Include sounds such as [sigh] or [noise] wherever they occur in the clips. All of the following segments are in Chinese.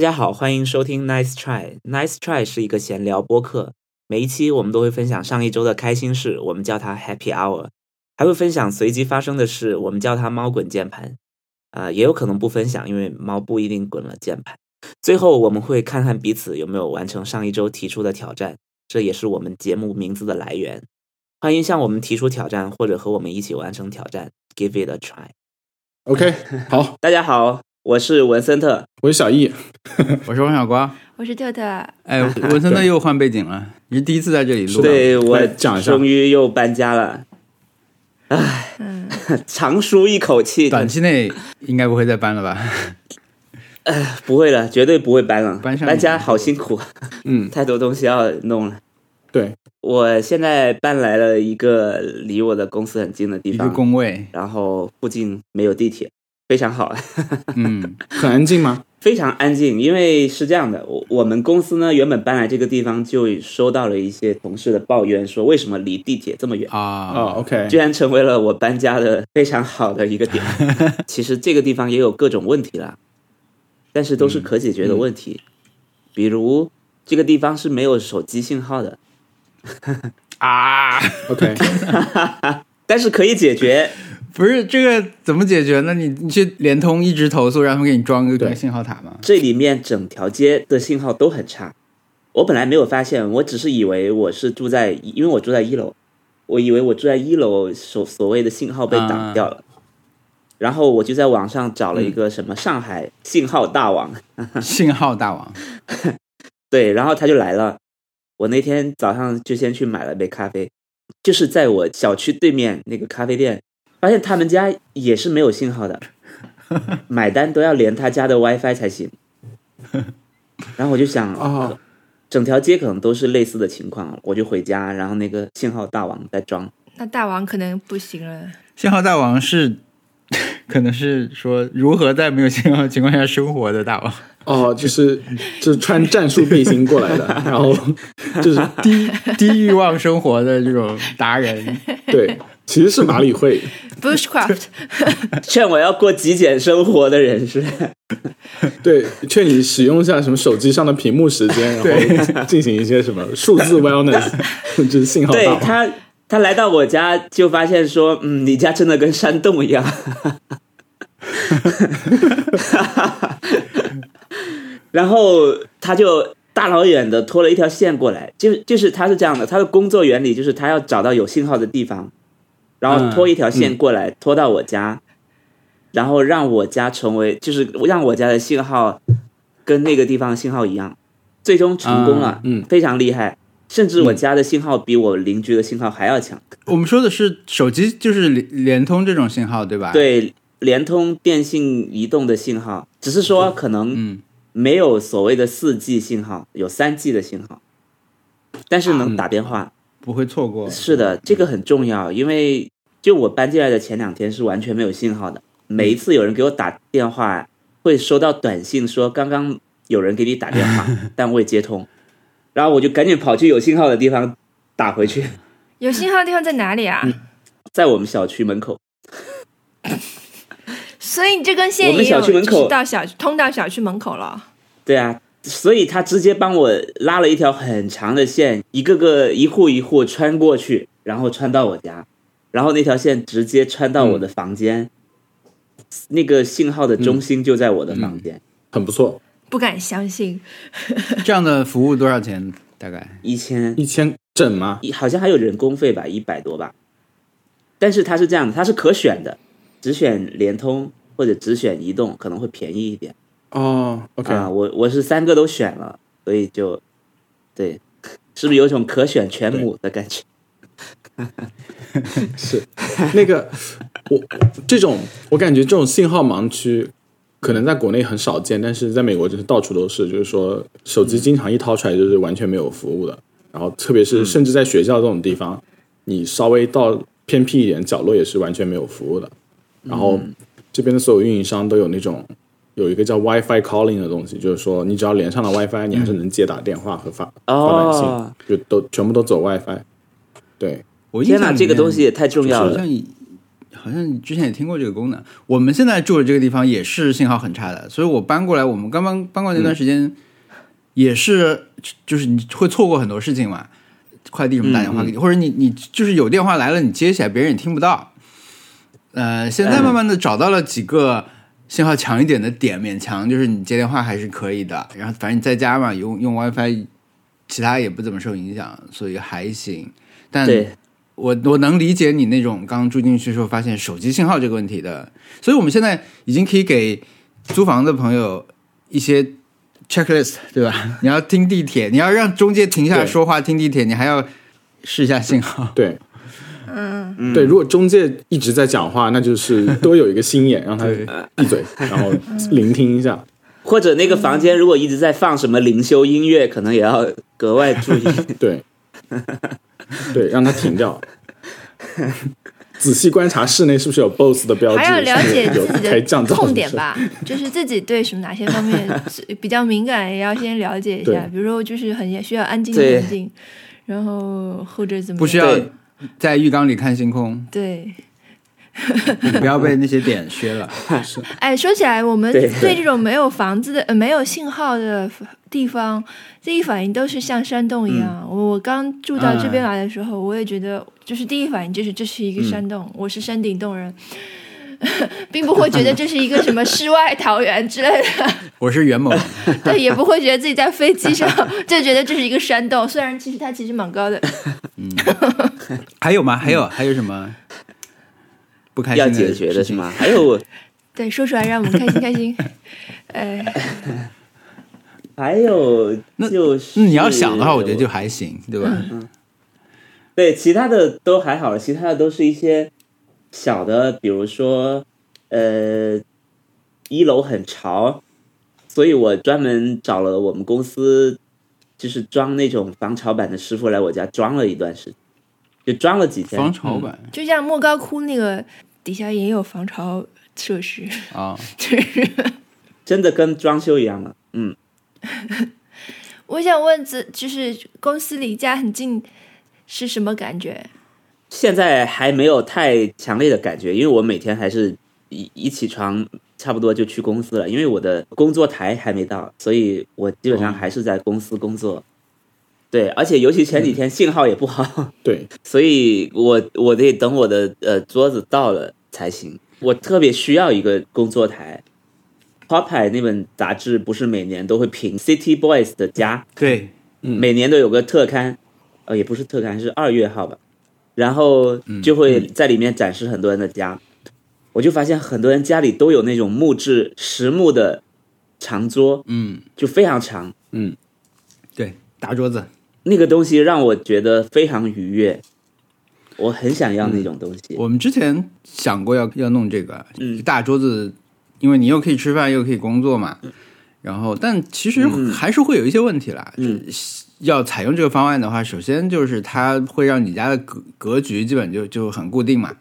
家好，欢迎收听 Nice Try。Nice Try 是一个闲聊播客，每一期我们都会分享上一周的开心事，我们叫它 Happy Hour，还会分享随机发生的事，我们叫它猫滚键盘。啊、也有可能不分享，因为猫不一定滚了键盘。最后我们会看看彼此有没有完成上一周提出的挑战，这也是我们节目名字的来源。欢迎向我们提出挑战，或者和我们一起完成挑战，Give it a try。OK，好，大家好，我是文森特。我是小易。[laughs] 我是王小瓜。我是特特，哎，文森特又换背景了，你是第一次在这里录。对我讲一下终于又搬家了，唉，嗯，[laughs] 长舒一口气。短期内应该不会再搬了吧？[laughs] 哎不会了，绝对不会搬了。搬上搬家好辛苦，嗯，太多东西要弄了。对，我现在搬来了一个离我的公司很近的地一个方，工位，然后附近没有地铁，非常好，[laughs] 嗯，很安静吗？非常安静。因为是这样的，我我们公司呢原本搬来这个地方就收到了一些同事的抱怨，说为什么离地铁这么远。啊，哦，OK，居然成为了我搬家的非常好的一个点。[laughs] 其实这个地方也有各种问题啦，但是都是可解决的问题。比如这个地方是没有手机信号的，啊，OK，[laughs] 但是可以解决。不是这个怎么解决呢？你你去联通一直投诉，让他们给你装个信号塔吗？这里面整条街的信号都很差。我本来没有发现，我只是以为我是住在，因为我住在一楼，我以为我住在一楼所所谓的信号被挡掉了。然后我就在网上找了一个什么上海信号大王，信号大王，[laughs] 对，然后他就来了。我那天早上就先去买了杯咖啡，就是在我小区对面那个咖啡店，发现他们家也是没有信号的，[laughs] 买单都要连他家的 WiFi 才行。然后我就想，哦，整条街可能都是类似的情况，我就回家，然后那个信号大王在装。那大王可能不行了。信号大王是 [laughs] 可能是说如何在没有信号的情况下生活的大王。哦，就是就是穿战术背心过来的，[laughs] 然后就是低低欲望生活的这种达人，对，其实是马里会，Bushcraft，[laughs] 劝我要过极简生活的人是，[laughs] 对，劝你使用一下什么手机上的屏幕时间，然后进行一些什么数字 wellness，[laughs] 就是信号。对他，他来到我家就发现说，嗯，你家真的跟山洞一样。然后他就大老远的拖了一条线过来，就就是他是这样的，他的工作原理就是他要找到有信号的地方，然后拖一条线过来，拖到我家，然后让我家成为就是让我家的信号跟那个地方的信号一样，最终成功了，嗯嗯非常厉害。甚至我家的信号比我邻居的信号还要强。我们说的是手机，就是联联通这种信号，对吧？，对，联通、电信、移动的信号，只是说可能嗯，没有所谓的四 G 信号，有三 G 的信号，但是能打电话。不会错过。是的，这个很重要，因为就我搬进来的前两天是完全没有信号的，每一次有人给我打电话，会收到短信说刚刚有人给你打电话，[laughs] 但未接通，然后我就赶紧跑去有信号的地方打回去，[laughs] 有信号的地方在哪里啊？在我们小区门口。[laughs] 所以你这根线我们也有小区门口到小通到小区门口了。对啊，所以他直接帮我拉了一条很长的线，一个个一户一户穿过去，然后穿到我家，然后那条线直接穿到我的房间，那个信号的中心就在我的房间，很不错，不敢相信，[laughs] 这样的服务多少钱？大概？一千。一千整吗？好像还有人工费吧，一百多吧。但是它是这样的，它是可选的，只选联通或者只选移动可能会便宜一点哦，OK，啊。我我是三个都选了，所以就对，是不是有种可选全母的感觉？[laughs] 是那个我这种我感觉这种信号盲区可能在国内很少见，但是在美国就是到处都是，就是说手机经常一掏出来就是完全没有服务的，然后特别是甚至在学校这种地方，你稍微到偏僻一点角落也是完全没有服务的。然后这边的所有运营商都有那种有一个叫 WiFi calling 的东西，就是说你只要连上了 WiFi，你还是能接打电话和发、发短信，哦，就都全部都走 WiFi。对，我印天哪，象这个东西也太重要了。好像你好像之前也听过这个功能。我们现在住的这个地方也是信号很差的，所以我搬过来，我们刚刚搬过来那段时间，也是就是你会错过很多事情嘛。快递什么打电话给你，或者你你就是有电话来了，你接起来别人也听不到。呃，现在慢慢的找到了几个信号强一点的点，勉强就是你接电话还是可以的。然后反正你在家嘛，用用 WiFi，其他也不怎么受影响，所以还行。但，我我能理解你那种刚住进去时候发现手机信号这个问题的，所以我们现在已经可以给租房的朋友一些 checklist，对吧？[laughs] 你要听地铁，你要让中介停下来说话听地铁，你还要试一下信号。对嗯，嗯对，如果中介一直在讲话，那就是 [laughs] 多有一个心眼，让他闭嘴，然后聆听一下。或者那个房间如果一直在放什么灵修音乐，可能也要格外注意。[laughs] 对，[laughs] 对，让他停掉。仔细观察室内是不是有 BOSS 的标志，还要了解自己开降噪的痛点吧，就是自己对什么哪些方面是比较敏感，也要先了解一下。比如说，就是很需要安静的对。环境，然后或者怎么不需要对在浴缸里看星空，对。[laughs] 不要被那些点削了。[laughs] 哎，说起来，我们对对这种没有房子的、呃、没有信号的地方，第一反应都是像山洞一样。我我刚住到这边来的时候，我也觉得，就是第一反应就是这是一个山洞，我是山顶洞人，[laughs] 并不会觉得这是一个什么世外桃源之类的，我是袁某，对，也不会觉得自己在飞机上就觉得这是一个山洞，虽然其实它其实蛮高的。[laughs] 还有吗？还有还有什么不开心要解决的事情？是吗？还有 [laughs] 对，说出来让我们开心开心。[laughs] 呃，还有那就是那你要想的话，我觉得就还行，对吧？嗯对，其他的都还好，其他的都是一些小的，比如说呃，一楼很潮，所以我专门找了我们公司就是装那种防潮板的师傅来我家装了一段时间，就装了几天。防潮板就像莫高窟那个底下也有防潮设施，啊，[laughs] 就是。[laughs] 真的跟装修一样了。嗯，[laughs] 我想问，这就是公司离家很近是什么感觉？现在还没有太强烈的感觉，因为我每天还是一一起床差不多就去公司了，因为我的工作台还没到，所以我基本上还是在公司工作。对，而且尤其前几天信号也不好，[laughs] 对，[laughs] 所以我我得等我的呃桌子到了才行。我特别需要一个工作台。Pop 那本杂志不是每年都会评 City Boys 的家，对，每年都有个特刊，呃，也不是特刊，是二月号吧，然后就会在里面展示很多人的家，我就发现很多人家里都有那种木质实木的长桌，嗯，就非常长，嗯。对，大桌子，那个东西让我觉得非常愉悦，我很想要那种东西。我们之前想过要要弄这个，嗯。大桌子，因为你又可以吃饭又可以工作嘛。然后，但其实嗯。还是会有一些问题啦。嗯。要采用这个方案的话，首先就是它会让你家的格格局基本就就很固定嘛，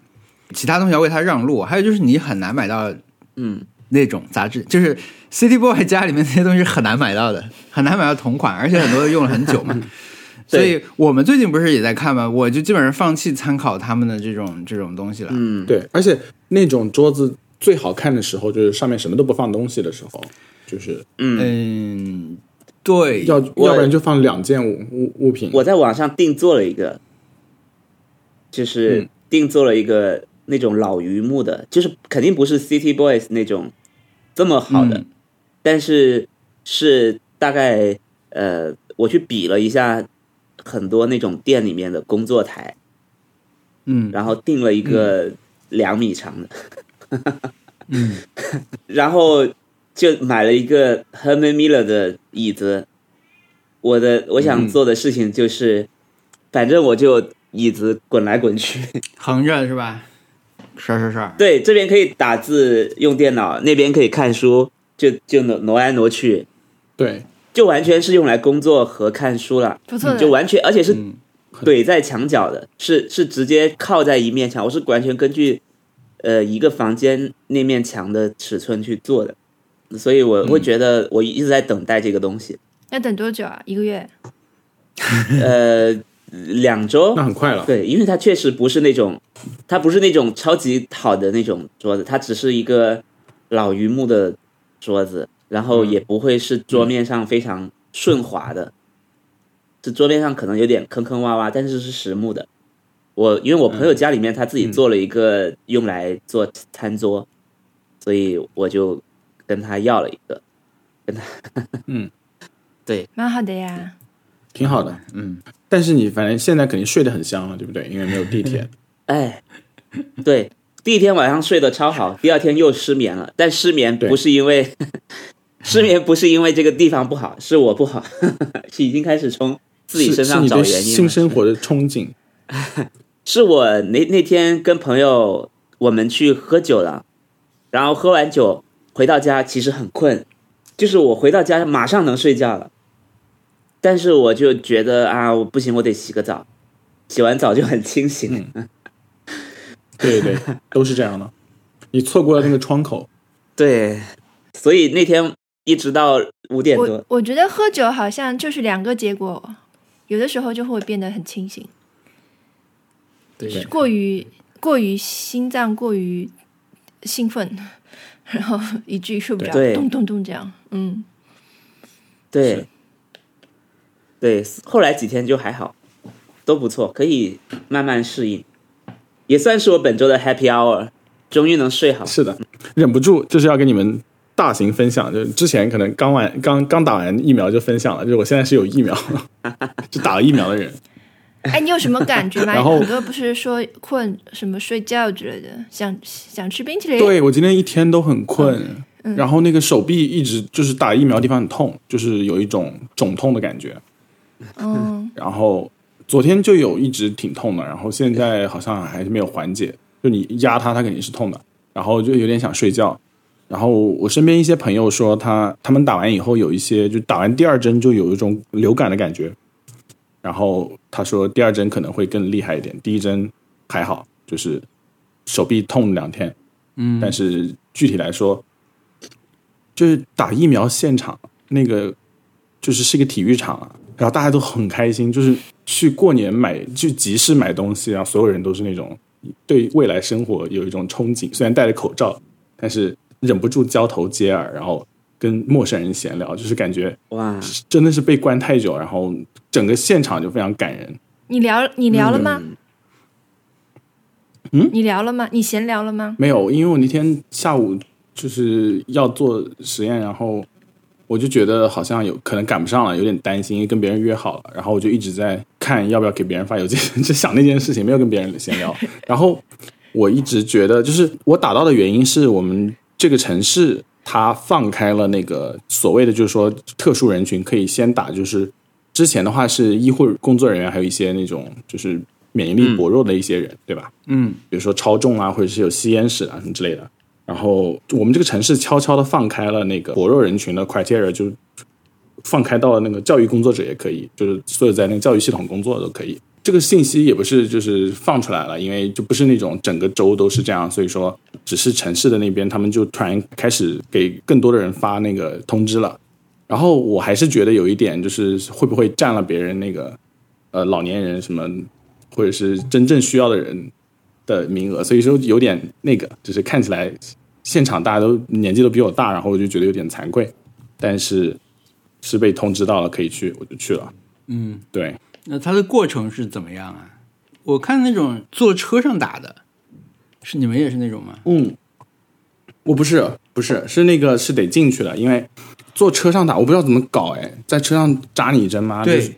其他东西要为他让路。还有就是你很难买到嗯，那种杂志，就是 City Boy 家里面那些东西是很难买到的，很难买到同款，而且很多都用了很久嘛。[laughs] 所以我们最近不是也在看吗？我就基本上放弃参考他们的这种这种东西了。嗯，对，而且那种桌子最好看的时候，就是上面什么都不放东西的时候，就是嗯，对，要要不然就放两件物物物品。我在网上定做了一个，就是嗯定做了一个那种老榆木的，就是肯定不是 City Boys 那种这么好的，嗯。但是是大概呃，我去比了一下很多那种店里面的工作台，嗯。然后定了一个两米长的，[laughs] 嗯，[laughs] 然后就买了一个 Herman Miller 的椅子。我的我想做的事情就是，反正我就椅子滚来滚去，[laughs] 横着是吧？刷刷刷，对，这边可以打字用电脑，那边可以看书，就就挪挪来挪去，对，就完全是用来工作和看书了，不错，就完全而且是嗯怼在墙角的，是是直接靠在一面墙，我是完全根据呃一个房间那面墙的尺寸去做的，所以我会觉得我一直在等待这个东西。要等多久啊？一个月？呃，两周那很快了。对，因为它确实不是那种，它不是那种超级好的那种桌子，它只是一个老榆木的桌子，然后也不会是桌面上非常顺滑的，是桌面上可能有点坑坑洼洼，但是是实木的。我因为我朋友家里面他自己做了一个用来做餐桌，所以我就跟他要了一个，跟他，嗯，[laughs] 对，蛮好的呀。挺好的，嗯。但是你反正现在肯定睡得很香了，对不对？因为没有地铁。[laughs] 哎，对，第一天晚上睡得超好，第二天又失眠了。但失眠不是因为 [laughs] 失眠不是因为这个地方不好，是我不好，是 [laughs] 已经开始从自己身上找原因了。新生活的憧憬。是我那那天跟朋友我们去喝酒了，然后喝完酒回到家其实很困，就是我回到家马上能睡觉了，但是我就觉得啊，我不行，我得洗个澡，洗完澡就很清醒。[laughs] 对对对，都是这样的。你错过了那个窗口，对，所以那天一直到五点我多，我觉得喝酒好像就是两个结果，有的时候就会变得很清醒，对过于过于心脏过于兴奋，然后以至于睡不着，咚咚咚这样。嗯，对是，对，后来几天就还好，都不错，可以慢慢适应，也算是我本周的 happy hour，终于能睡好。是的，忍不住就是要跟你们大型分享。就是之前可能刚完刚刚打完疫苗就分享了，就是我现在是有疫苗，[laughs] 就打了疫苗的人。哎，你有什么感觉吗？[laughs] 然后很多不是说困什么睡觉之类的，想想吃冰淇淋。对我今天一天都很困，嗯然后那个手臂一直就是打疫苗的地方很痛，就是有一种肿痛的感觉。[laughs] 嗯，然后昨天就有一直挺痛的，然后现在好像还是没有缓解。就你压它，它肯定是痛的，然后就有点想睡觉。然后我身边一些朋友说他，他们打完以后有一些，就打完第二针就有一种流感的感觉。然后他说第二针可能会更厉害一点，第一针还好，就是手臂痛两天。嗯，但是具体来说，就是打疫苗现场那个，就是是一个体育场啊，然后大家都很开心，就是去过年买去集市买东西然后，所有人都是那种对未来生活有一种憧憬，虽然戴着口罩，但是忍不住交头接耳，然后跟陌生人闲聊，就是感觉哇，真的是被关太久，然后整个现场就非常感人。你聊你聊了吗？嗯你聊了吗？你闲聊了吗？没有，因为我那天下午就是要做实验，然后我就觉得好像有可能赶不上了，有点担心，因为跟别人约好了，然后我就一直在看要不要给别人发邮件，[laughs] 就想那件事情，没有跟别人闲聊。[laughs] 然后我一直觉得，就是我打到的原因是我们这个城市它放开了那个所谓的，就是说特殊人群可以先打，就是之前的话是医护工作人员，还有一些那种就是免疫力薄弱的一些人，对吧？嗯，比如说超重啊，或者是有吸烟史啊什么之类的。然后我们这个城市悄悄的放开了那个薄弱人群的 criteria，就放开到了那个教育工作者也可以，就是所有在那个教育系统工作都可以。这个信息也不是就是放出来了，因为就不是那种整个州都是这样，所以说只是城市的那边他们就突然开始给更多的人发那个通知了。然后我还是觉得有一点就是会不会占了别人那个呃老年人什么或者是真正需要的人的名额，所以说有点那个，就是看起来现场大家都年纪都比我大，然后我就觉得有点惭愧，但是是被通知到了可以去，我就去了。嗯，对，那它的过程是怎么样啊？我看那种坐车上打的，是你们也是那种吗？嗯，我不是不是是那个是得进去的，因为坐车上打我不知道怎么搞，哎，在车上扎你一针吗？就是对，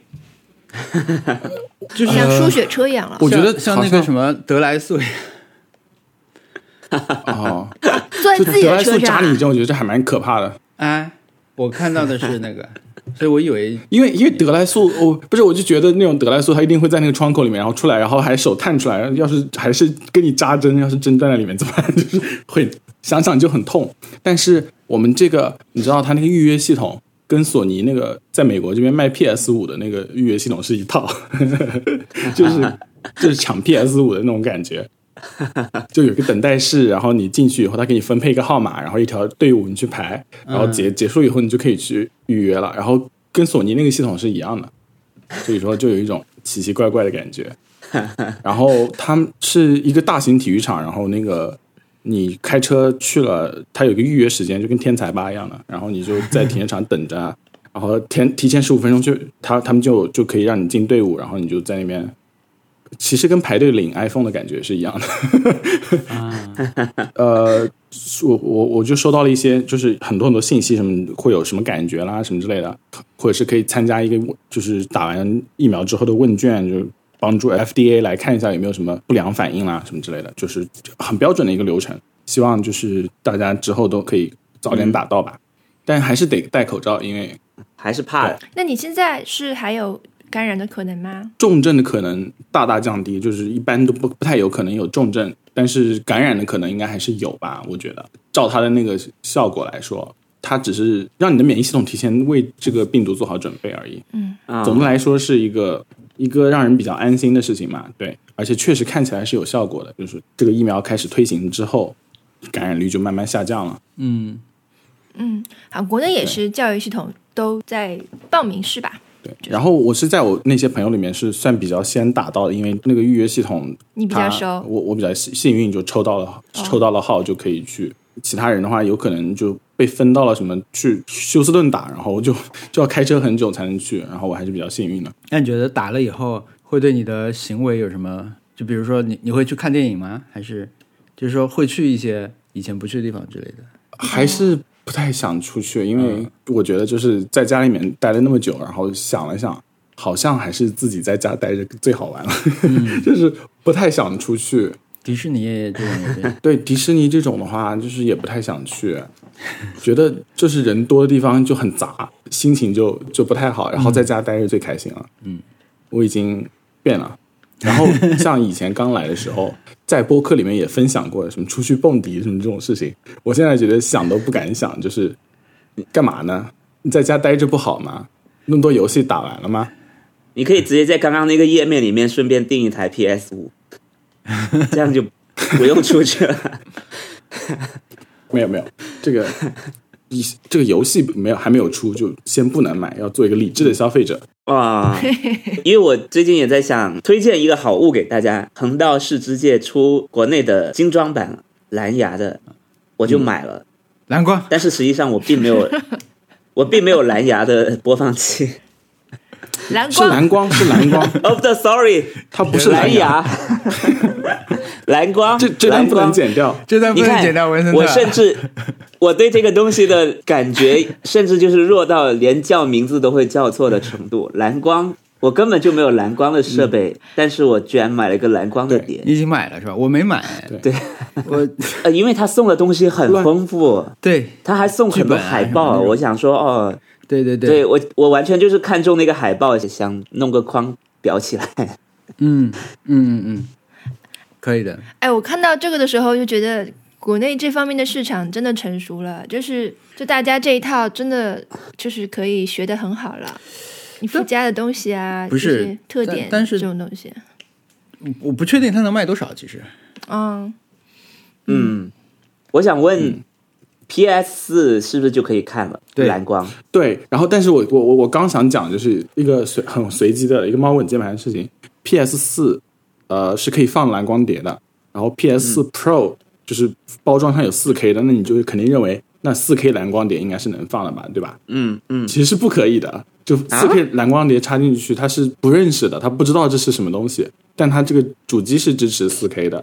[laughs] 就是像输血车一样了。我觉得像那个什么德莱素一样，[laughs] 哦，[laughs] 坐在自己就德莱的车扎你一针，我觉得这还蛮可怕的。哎，我看到的是那个，所以我以为因为因为德莱素，我不是我就觉得那种德莱素，它一定会在那个窗口里面，然后出来，然后还手探出来，要是还是给你扎针，要是针在那里面怎么办？就是会想想就很痛。但是我们这个，你知道，它那个预约系统跟索尼那个在美国这边卖 PS 五的那个预约系统是一套，[laughs] 就是就是抢 PS 五的那种感觉。就有个等待室，然后你进去以后，他给你分配一个号码，然后一条队伍你去排，然后结结束以后，你就可以去预约了。然后跟索尼那个系统是一样的，所以说就有一种奇奇怪怪的感觉。然后他们是一个大型体育场，然后那个你开车去了，它有个预约时间，就跟天才吧一样的，然后你就在停车场等着，[laughs] 然后提提前十五分钟就他他们就就可以让你进队伍，然后你就在那边。其实跟排队领 iPhone 的感觉是一样的，[laughs] 呃，我我我就收到了一些，就是很多很多信息，什么会有什么感觉啦，什么之类的，或者是可以参加一个，就是打完疫苗之后的问卷，就帮助 FDA 来看一下有没有什么不良反应啦，什么之类的，就是很标准的一个流程。希望就是大家之后都可以早点打到吧，但还是得戴口罩，因为还是怕那你现在是还有感染的可能吗？重症的可能大大降低，就是一般都不不太有可能有重症，但是感染的可能应该还是有吧？我觉得，照它的那个效果来说，它只是让你的免疫系统提前为这个病毒做好准备而已。嗯总的来说是一个一个让人比较安心的事情嘛，对，而且确实看起来是有效果的，就是这个疫苗开始推行之后，感染率就慢慢下降了。嗯，嗯，好，国内也是教育系统都在报名是吧？对，然后我是在我那些朋友里面是算比较先打到的，因为那个预约系统你比较他熟，哦我我比较幸幸运，就抽到了、抽到了号就可以去。其他人的话，有可能就被分到了什么去休斯顿打，然后就就要开车很久才能去。然后我还是比较幸运的。那你觉得打了以后会对你的行为有什么？就比如说你你会去看电影吗？还是就是说会去一些以前不去的地方之类的？还是不太想出去，因为我觉得就是在家里面待了那么久，然后想了想，好像还是自己在家待着最好玩了，[laughs] 就是不太想出去。迪士尼这种也 [laughs] 对迪士尼这种的话，就是也不太想去，[laughs] 觉得就是人多的地方就很杂，心情就就不太好。然后在家待着最开心了。嗯，我已经变了。然后 [laughs] 像以前刚来的时候，在播客里面也分享过什么出去蹦迪什么这种事情，我现在觉得想都不敢想，就是你干嘛呢？你在家待着不好吗？那么多游戏打完了吗？你可以直接在刚刚那个页面里面顺便订一台 PS 五，[laughs] 这样就不用出去了。[laughs] 没有没有，这个一这个游戏没有还没有出，就先不能买，要做一个理智的消费者。哇！[laughs] 因为我最近也在想推荐一个好物给大家，横道世之介出国内的精装版蓝牙的，我就买了。蓝光但是实际上我并没有，我并没有蓝牙的播放器。是蓝光蓝光，是蓝光，[laughs] Of the sorry，它不是蓝牙。牙，[laughs] 蓝光，这这段不能。剪掉。这段不能剪掉，文森特。我甚至我对这个东西的感觉，甚至就是弱到连叫名字都会叫错的程度。蓝光，我根本就没有蓝光的设备，但是我居然买了一个蓝光的碟。你已经买了是吧？我没买。对，我 [laughs] 呃，因为他送的东西很丰富，对他还送很多海报，我想说，哦，对对对。我我完全就是看中那个海报，想弄个框裱起来。嗯嗯嗯嗯，可以的。哎，我看到这个的时候就觉得国内这方面的市场真的成熟了，就是就大家这一套真的就是可以学得很好了。你附加的东西啊，不是特点，但但是这种东西，我不确定它能卖多少，其实。嗯，嗯，我想问、PS 四是不是就可以看了？对蓝光。对，然后但是我我我我刚想讲就是一个随很随机的一个猫稳键盘的事情，PS 四呃是可以放蓝光碟的，然后 PS 四 Pro 就是包装上有四 K 的，那你就会肯定认为那四 K 蓝光碟应该是能放的吧，对吧？嗯嗯，其实是不可以的，就四 K 蓝光碟插进去，它是不认识的，它不知道这是什么东西，但它这个主机是支持四 K 的。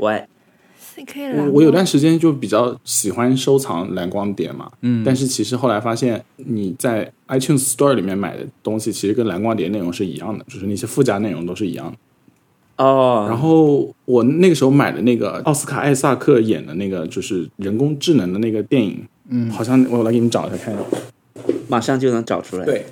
我四 K 蓝我我有段时间就比较喜欢收藏蓝光碟嘛，嗯，但是其实后来发现你在 iTunes Store 里面买的东西，其实跟蓝光碟内容是一样的，就是那些附加内容都是一样的。哦，然后我那个时候买的那个奥斯卡艾萨克演的那个就是人工智能的那个电影，嗯，好像我来给你找一下看一下。马上就能找出来。对，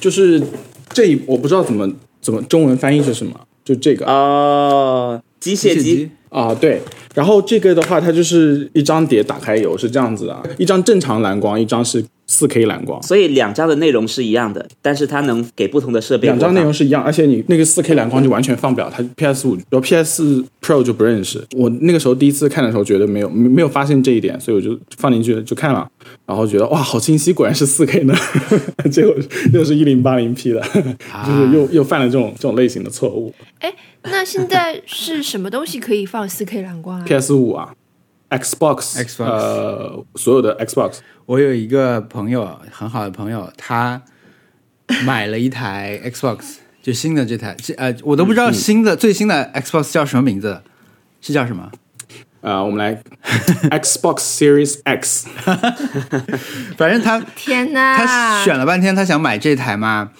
就是这一我不知道怎么怎么中文翻译是什么，就这个哦，机械机，啊，对。然后这个的话，它就是一张碟打开有是这样子的，一张正常蓝光，一张是四 K 蓝光。所以两张的内容是一样的，但是它能给不同的设备两张内容是一样，而且你那个四 K 蓝光就完全放不了，它 PS 五，然后 PS Pro 就不认识。我那个时候第一次看的时候，觉得没有没没有发现这一点，所以我就放进去就看了，然后觉得哇，好清晰，果然是四 K 呢，[laughs] 结果又是一零八零 P 的，就是又又犯了这种这种类型的错误。哎，那现在是什么东西可以放四 K 蓝光啊？PS 五啊，Xbox Xbox 呃，所有的 Xbox 我有一个朋友，很好的朋友，他买了一台 Xbox，就新的这台，这呃，我都不知道新的、最新的 Xbox 叫什么名字，是叫什么？啊、我们来 [laughs] Xbox Series X，[laughs] 反正他天哪！他选了半天，他想买这台嘛，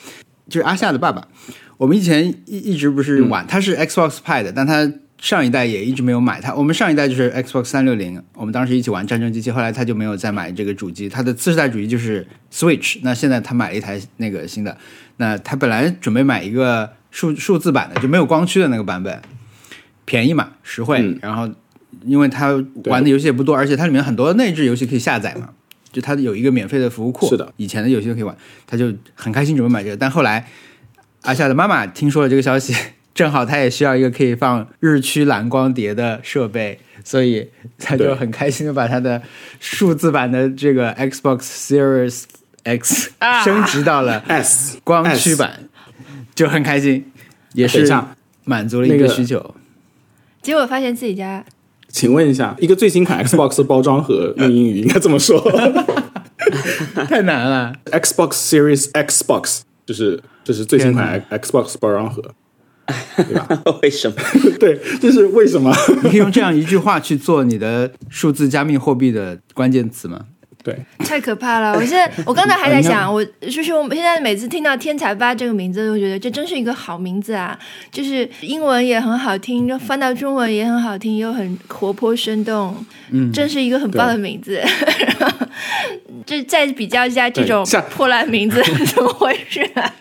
就是阿夏的爸爸。我们以前一一直不是玩，他是 Xbox 派的，但他上一代也一直没有买。它我们上一代就是 Xbox 三六零，我们当时一起玩战争机器，后来他就没有再买这个主机。他的次世代主机就是 Switch，那现在他买了一台那个新的。那他本来准备买一个数数字版的，就没有光驱的那个版本，便宜嘛，实惠。嗯然后因为他玩的游戏也不多，而且它里面很多内置游戏可以下载嘛，就它有一个免费的服务库，是的，以前的游戏都可以玩，他就很开心准备买这个，但后来阿夏的妈妈听说了这个消息，正好他也需要一个可以放日区蓝光碟的设备，所以他就很开心的把他的数字版的这个 Xbox Series X 啊升级到了 S 光驱版，就很开心，也是满足了一个个需求。结果发现自己家请问一下，一个最新款 Xbox 的包装盒用英语应该怎么说 [laughs] 太难了，？Xbox Series Xbox 就是就是最新款 Xbox 包装盒，对吧？[laughs] 为什么？[laughs] 对，这是为什么？[laughs] 你可以用这样一句话去做你的数字加密货币的关键词吗？对，太可怕了！我现在我刚才还在想，我就是我们现在每次听到“天才吧”这个名字，都觉得这真是一个好名字啊！就是英文也很好听，就翻到中文也很好听，又很活泼生动，嗯，真是一个很棒的名字。这再比较一下这种破烂名字，怎么回事、啊？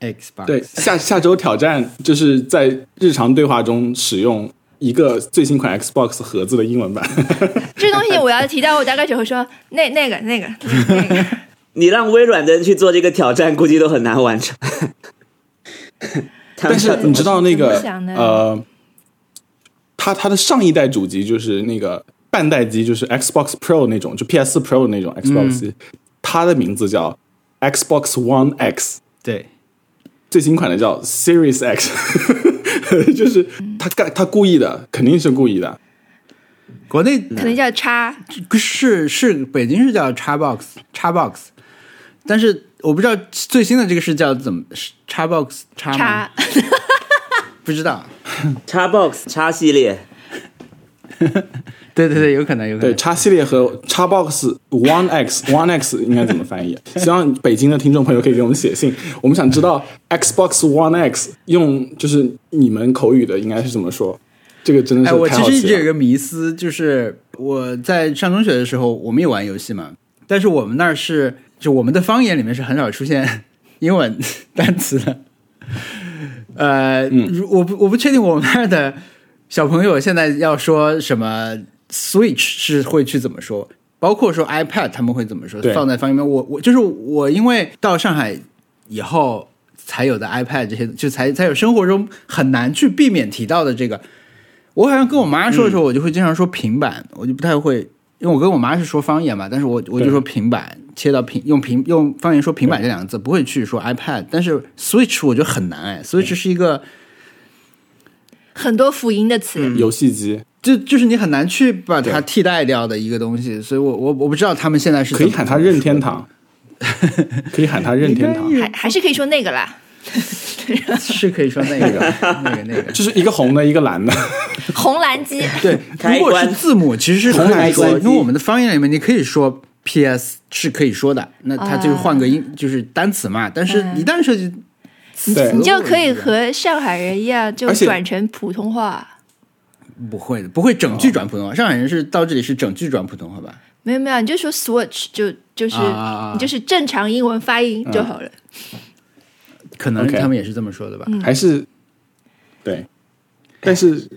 Xbox 对，下下周挑战就是在日常对话中使用一个最新款 Xbox 盒子的英文版。[laughs] 这东西我要提到，我大概只会说那那个那个那个。你让微软的人去做这个挑战，估计都很难完成。[laughs] 但是你知道那个呃，它它的上一代主机就是那个半代机，就是 Xbox Pro 那种，就 PS Pro 那种 Xbox，、机，它的名字叫 Xbox One X。对，最新款的叫 Series X，[laughs] 就是他干他故意的，肯定是故意的。国内可能叫叉，是是北京是叫叉 box 叉 box，但是我不知道最新的这个是叫怎么是 Xbox 叉吗？叉，不知道。[laughs] 叉 box 叉系列，[laughs] 对对对，有可能有可能对，能。叉系列和叉 box One X One X 应该怎么翻译？[laughs] 希望北京的听众朋友可以给我们写信，我们想知道 Xbox One X 用就是你们口语的应该是怎么说？这个真的哎，是我其太好奇了。实一直有一个迷思，就是我在上中学的时候，我们也玩游戏嘛，但是我们那儿是就我们的方言里面是很少出现英文单词的。[laughs] 呃，如我不我不确定我们那儿的小朋友现在要说什么 Switch 是会去怎么说，包括说 iPad 他们会怎么说，放在方面。我我就是我，因为到上海以后才有的 iPad 这些，就才才有生活中很难去避免提到的这个。我好像跟我妈说的时候，我就会经常说平板，我就不太会，因为我跟我妈是说方言嘛，但是我我就说平板，切到平用平用方言说平板这两个字，不会去说 iPad。但是 Switch 我觉得很难哎，Switch 是一个很多辅音的词，游戏机就就是你很难去把它替代掉的一个东西，所以我我我不知道他们现在是可以喊它 [laughs] 任天堂，[laughs] 可以喊它任天堂，还还是可以说那个啦，[laughs] 是可以说那个那个那个。就是一个红的，一个蓝的。红蓝机，对，如果是字母，其实是红蓝机因为我们的方言里面你可以说 PS 是可以说的，那它就是换个音，就是单词嘛。但是一旦涉及你就可以和上海人一样，就转成普通话。不会的，不会整句转普通话。上海人是到这里是整句转普通话吧？没有没有，你就说 Switch 就就是、啊你就是正常英文发音就好了。可能他们也是这么说的吧？还是对，但是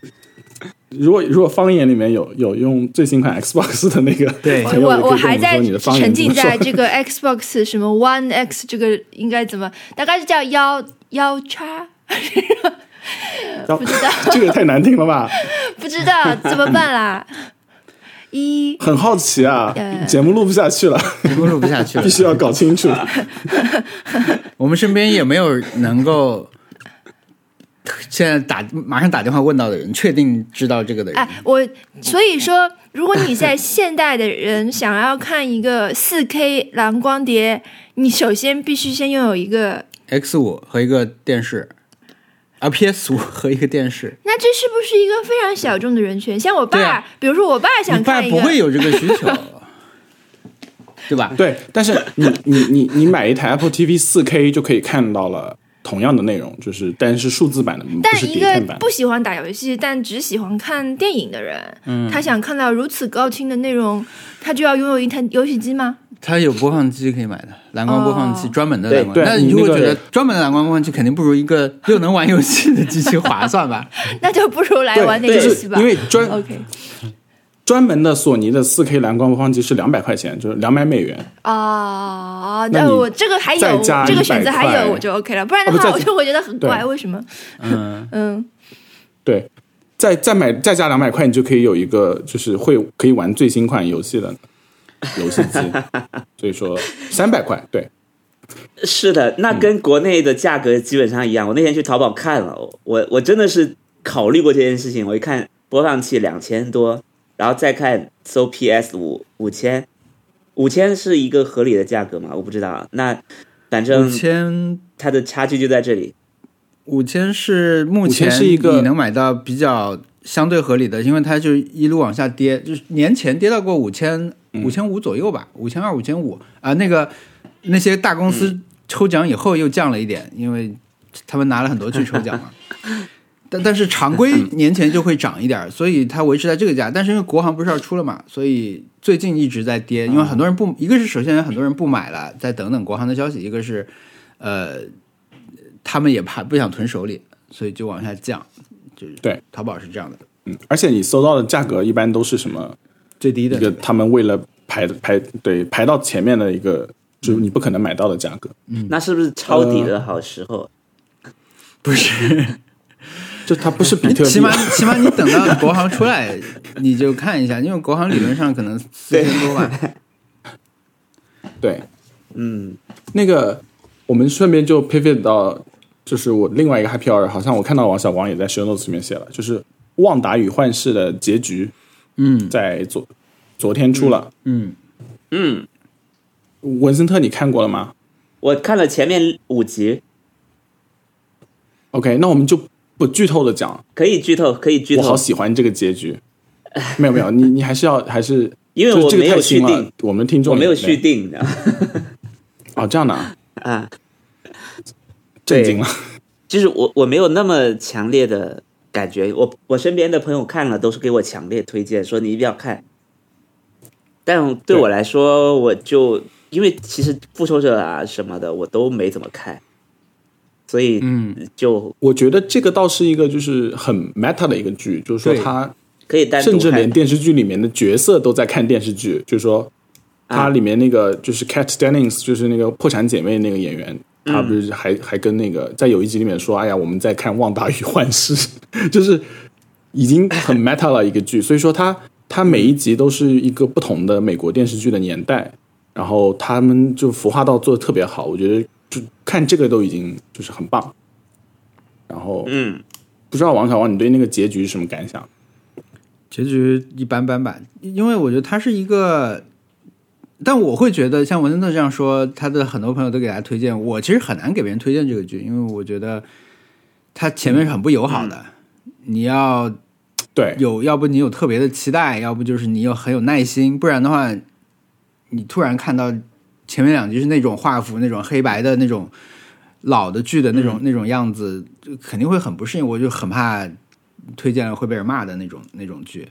如果如果方言里面有有用最新款 Xbox 的那个对，我我还在你的沉浸在这个 Xbox 什么 One X 这个应该怎么，大概是叫幺幺叉，[laughs] [laughs] 不知道 [laughs] 这个也太难听了吧？[laughs] 不知道怎么办啦？一很好奇啊呃，节目录不下去了，节目录不下去了必。须要搞清楚。我们身边也没有能够现在打马上打电话问到的人，确定知道这个的人。哎，我所以说，如果你在现代的人想要看一个四 K 蓝光碟，你首先必须先拥有一个。X 五和一个电视，啊 PS [laughs] 五和一个电视，那这是不是一个非常小众的人群？像我爸，啊比如说我爸想看一个，不会有这个需求，[laughs] 对吧？对，但是你你你你买一台 Apple TV 四 K 就可以看到了同样的内容，就是但是数字版的，不是但一个碟片版。不喜欢打游戏，但只喜欢看电影的人，嗯他想看到如此高清的内容，他就要拥有一台游戏机吗？他有播放机可以买的，蓝光播放器，哦专门的对蓝光。对那你就会觉得专门的蓝光播放器肯定不如一个又能玩游戏的机器划算吧？[laughs] 那就不如来，玩那就是个游戏吧。因为专 OK 专门的索尼的四 K 蓝光播放机是两百块钱，就是两百美元。啊，那我这个还有再加这个选择还有我就 OK 了，不然的话我就会觉得很怪，为什么？嗯，[laughs] 嗯，对，再再买再加两百块，你就可以有一个就是会可以玩最新款游戏的游戏机。[laughs] 所以说三百块，对，是的，那跟国内的价格基本上一样。我那天去淘宝看了，我我真的是考虑过这件事情。我一看播放器两千多，然后再看搜 PS 五五千，五千是一个合理的价格吗？我不知道。那反五正千它的差距就在这里。五千是目前5000是一个你能买到比较相对合理的，因为它就一路往下跌，就是年前跌到过五千五千五左右吧，五千二、五千五啊。那个 [laughs] 那些大公司抽奖以后又降了一点，因为他们拿了很多去抽奖嘛。但但是常规年前就会涨一点，所以它维持在这个价。但是因为国行不是要出了嘛，所以最近一直在跌。因为很多人不，一个是首先很多人不买了，再等等国行的消息；一个是呃，他们也怕不想囤手里，所以就往下降。就是对，淘宝是这样的，嗯，而且你搜到的价格一般都是什么最低的一个他们为了排排对排到前面的一个，就是你不可能买到的价格。嗯那是不是抄底的好时候？不是，就它不是比特币，起码起码你等到国行出来，你就看一下，因为国行理论上可能四千多吧。对，嗯，那个我们顺便就 pivot 到，就是我另外一个 happy hour，好像我看到王小光也在 show notes 里面写了，就是《旺达与幻视》的结局嗯。在昨昨天出了。嗯，嗯，文森特，你看过了吗？我看了前面五集，？OK，那我们就不剧透的讲。可以剧透，可以剧透我好，喜欢这个结局。没有没有，你你还是要还是因为我没有续订，，我们听众我没有续订的哦，这样的啊，[laughs] 啊。震惊了。就是我我没有那么强烈的感觉，我我身边的朋友看了都是给我强烈推荐，说你一定要看。但对我来说，我就因为其实复仇者啊什么的我都没怎么看，所以嗯。就我觉得这个倒是一个就是很 meta 的一个剧，就是说对。它可以单独甚至连。电视剧里面的角色都在看电视剧，就是说它啊里面那个就是 Cat Dennings，就是那个破产姐妹那个演员，嗯。他不是还还跟那个在有一集里面说，哎呀，我们在看《旺达与幻视》，[laughs] 就是已经很 [laughs] meta 了一个剧，所以说它它每一集都是一个不同的美国电视剧的年代，然后他们就服化道做的特别好，我觉得就看这个都已经就是很棒。然后嗯，不知道王小王你对那个结局是什么感想？结局一般般吧，因为我觉得它是一个，但我会觉得像文森特这样说，他的很多朋友都给他推荐，我其实很难给别人推荐这个剧，因为我觉得他前面是很不友好的，你要对，有，要不你有特别的期待，要不就是你有很有耐心，不然的话，你突然看到前面两集是那种画幅、那种黑白的那种老的剧的那种、那种样子，就肯定会很不适应。我就很怕推荐了会被人骂的那种那种剧。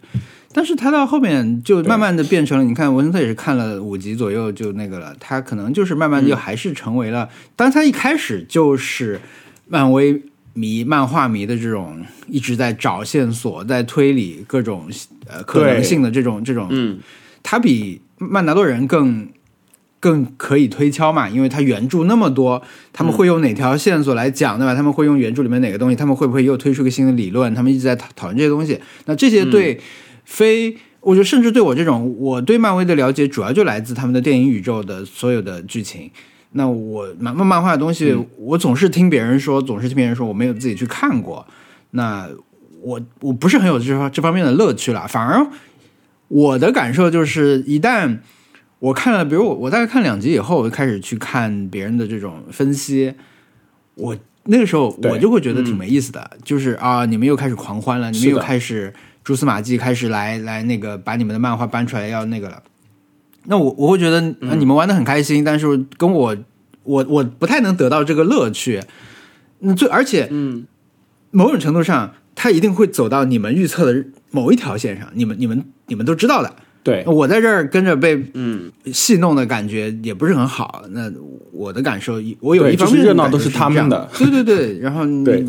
但是他到后面就慢慢的变成了，你看文森特也是看了五集左右就那个了，他可能就是慢慢就还是成为了，当他一开始就是漫威迷、漫画迷的这种一直在找线索、在推理各种呃可能性的这种这种，嗯，他比曼达洛人更更可以推敲嘛，因为它原著那么多，他们会用哪条线索来讲，对吧？他们会用原著里面哪个东西？他们会不会又推出个新的理论？他们一直在讨讨论这些东西。那这些对非，我觉得甚至对我这种，我对漫威的了解主要就来自他们的电影宇宙的所有的剧情。那我漫漫漫画的东西，我总是听别人说，总是听别人说，我没有自己去看过。那我我不是很有这方这方面的乐趣了，反而我的感受就是，一旦我看了，比如我我大概看两集以后，我就开始去看别人的这种分析，我那个时候我就会觉得挺没意思的，就是啊，你们又开始狂欢了，你们又开始蛛丝马迹，开始来来那个把你们的漫画搬出来要那个了。那我我会觉得、呃你们玩的很开心，但是跟我我我不太能得到这个乐趣。那最而且，嗯，某种程度上，他一定会走到你们预测的某一条线上，你们你们你们都知道的。对，我在这儿跟着被嗯。戏弄的感觉也不是很好。那我的感受，我有一方面就是热闹都是他们的。对对对，然后你对。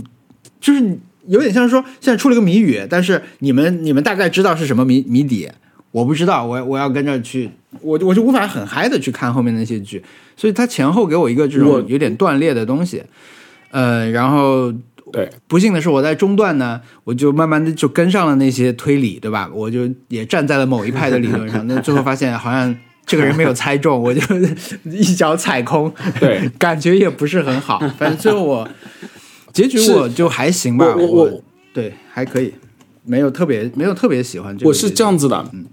就是有点像说现在出了个谜语，但是你们你们大概知道是什么谜谜底，我不知道，我我要跟着去，我我就无法很嗨的去看后面那些剧，所以他前后给我一个这种有点断裂的东西，呃，然后对，不幸的是，我在中段呢，我就慢慢的就跟上了那些推理，对吧？我就也站在了某一派的理论上，[laughs] 那最后发现好像这个人没有猜中，我就 [laughs] 一脚踩空，对，[laughs] 感觉也不是很好。反正最后我结局我就还行吧，我对还可以，没有特别没有特别喜欢这个。我是这样子的，嗯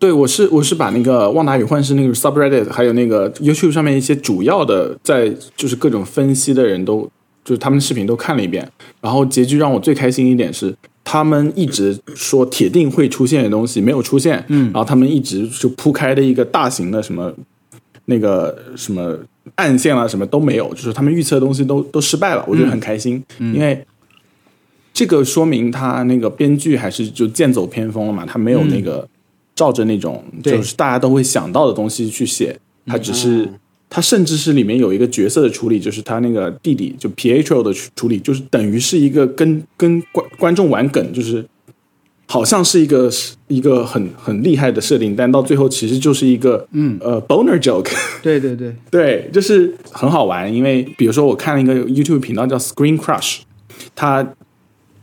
对我是我是把那个《旺达与幻视》那个 subreddit，还有那个 YouTube 上面一些主要的在就是各种分析的人都就是他们的视频都看了一遍，然后结局让我最开心一点是。他们一直说铁定会出现的东西没有出现，嗯，然后他们一直就铺开的一个大型的什么那个什么暗线啊，什么都没有，就是他们预测的东西都都失败了，我觉得很开心，因为这个说明他那个编剧还是就剑走偏锋了嘛，他没有那个照着那种就是大家都会想到的东西去写，他只是他甚至是里面有一个角色的处理，就是他那个弟弟就 Pietro 的处理，就是等于是一个跟跟观观众玩梗，就是好像是一个一个很很厉害的设定，但到最后其实就是一个嗯。呃 boner joke。对对对，[laughs] 对，就是很好玩，因为比如说我看了一个 YouTube 频道叫 Screen Crush，他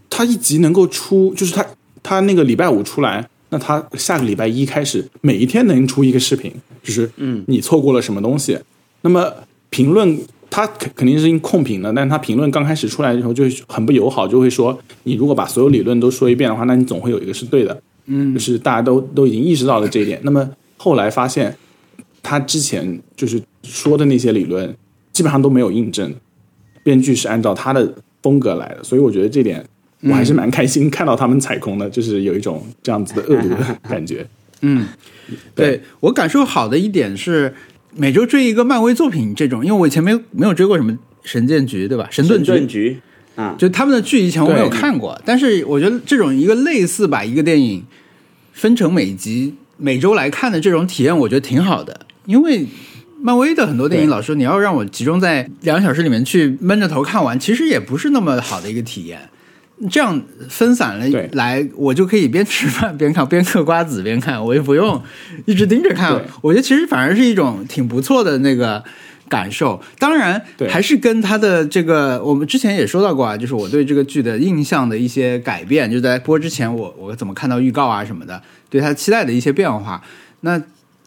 他一集能够出，就是他他那个礼拜五出来，那他下个礼拜一开始每一天能出一个视频，就是嗯，你错过了什么东西，那么评论。他肯肯定是因控评的，但是他评论刚开始出来的时候就很不友好，就会说你如果把所有理论都说一遍的话，那你总会有一个是对的。嗯，就是大家都都已经意识到了这一点。那么后来发现，他之前就是说的那些理论，基本上都没有印证。编剧是按照他的风格来的，所以我觉得这点我还是蛮开心看到他们踩空的，就是有一种这样子的恶毒的感觉。嗯对我感受好的一点是，每周追一个漫威作品这种，因为我以前没有没有追过什么神剑局，对吧？神盾局，盾局啊，就他们的剧以前我没有看过，但是我觉得这种一个类似把一个电影分成每集每周来看的这种体验，我觉得挺好的，因为。漫威的很多电影，老师你要让我集中在两个小时里面去闷着头看完，其实也不是那么好的一个体验。这样分散了来，我就可以边吃饭 [laughs] 边看，边嗑瓜子边看，我也不用一直盯着看。我觉得其实反而是一种挺不错的那个感受。当然，对还是跟他的这个，我们之前也说到过啊，就是我对这个剧的印象的一些改变，就在播之前我我怎么看到预告啊什么的，对他期待的一些变化。那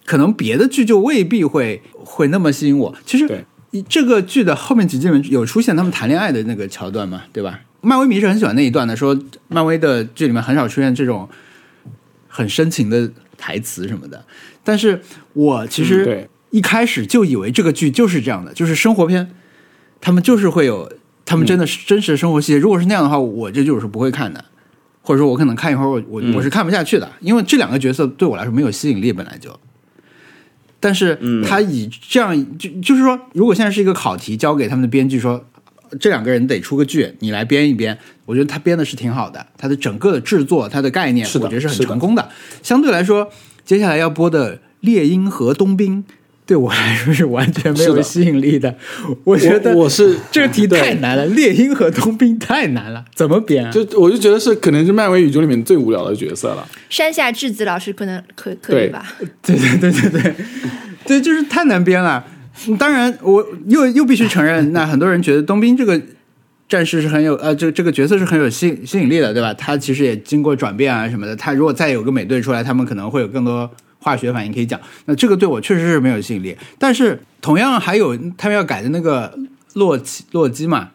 可能别的剧就未必会会那么吸引我。其实这个剧的后面几集里面有出现他们谈恋爱的那个桥段嘛，对吧？漫威迷是很喜欢那一段的，说漫威的剧里面很少出现这种很深情的台词什么的。但是我其实一开始就以为这个剧就是这样的，就是生活片，他们就是会有他们真的是真实的生活细节。如果是那样的话，我这就是不会看的，或者说我可能看一会儿我我我是看不下去的，因为这两个角色对我来说没有吸引力，本来就。但是他以这样就就是说，如果现在是一个考题，交给他们的编剧说，这两个人得出个剧，你来编一编，我觉得他编的是挺好的，他的整个的制作，他的概念，是的我觉得是很成功的。相对来说，接下来要播的《猎鹰和冬兵》，对我来说是完全没有吸引力的。我觉得我我是这个题太难了，猎鹰和冬兵太难了，怎么编啊？就我就觉得是可能是漫威宇宙里面最无聊的角色了。山下智子老师可能可可以吧？[laughs] 对对对对对，对，就是太难编了。[laughs] 当然，我又又必须承认，那很多人觉得冬兵这个战士是很有呃，这这个角色是很有吸吸引力的，对吧？他其实也经过转变啊什么的。他如果再有个美队出来，他们可能会有更多化学反应可以讲。那这个对我确实是没有吸引力。但是同样还有他们要改的那个洛基洛基嘛，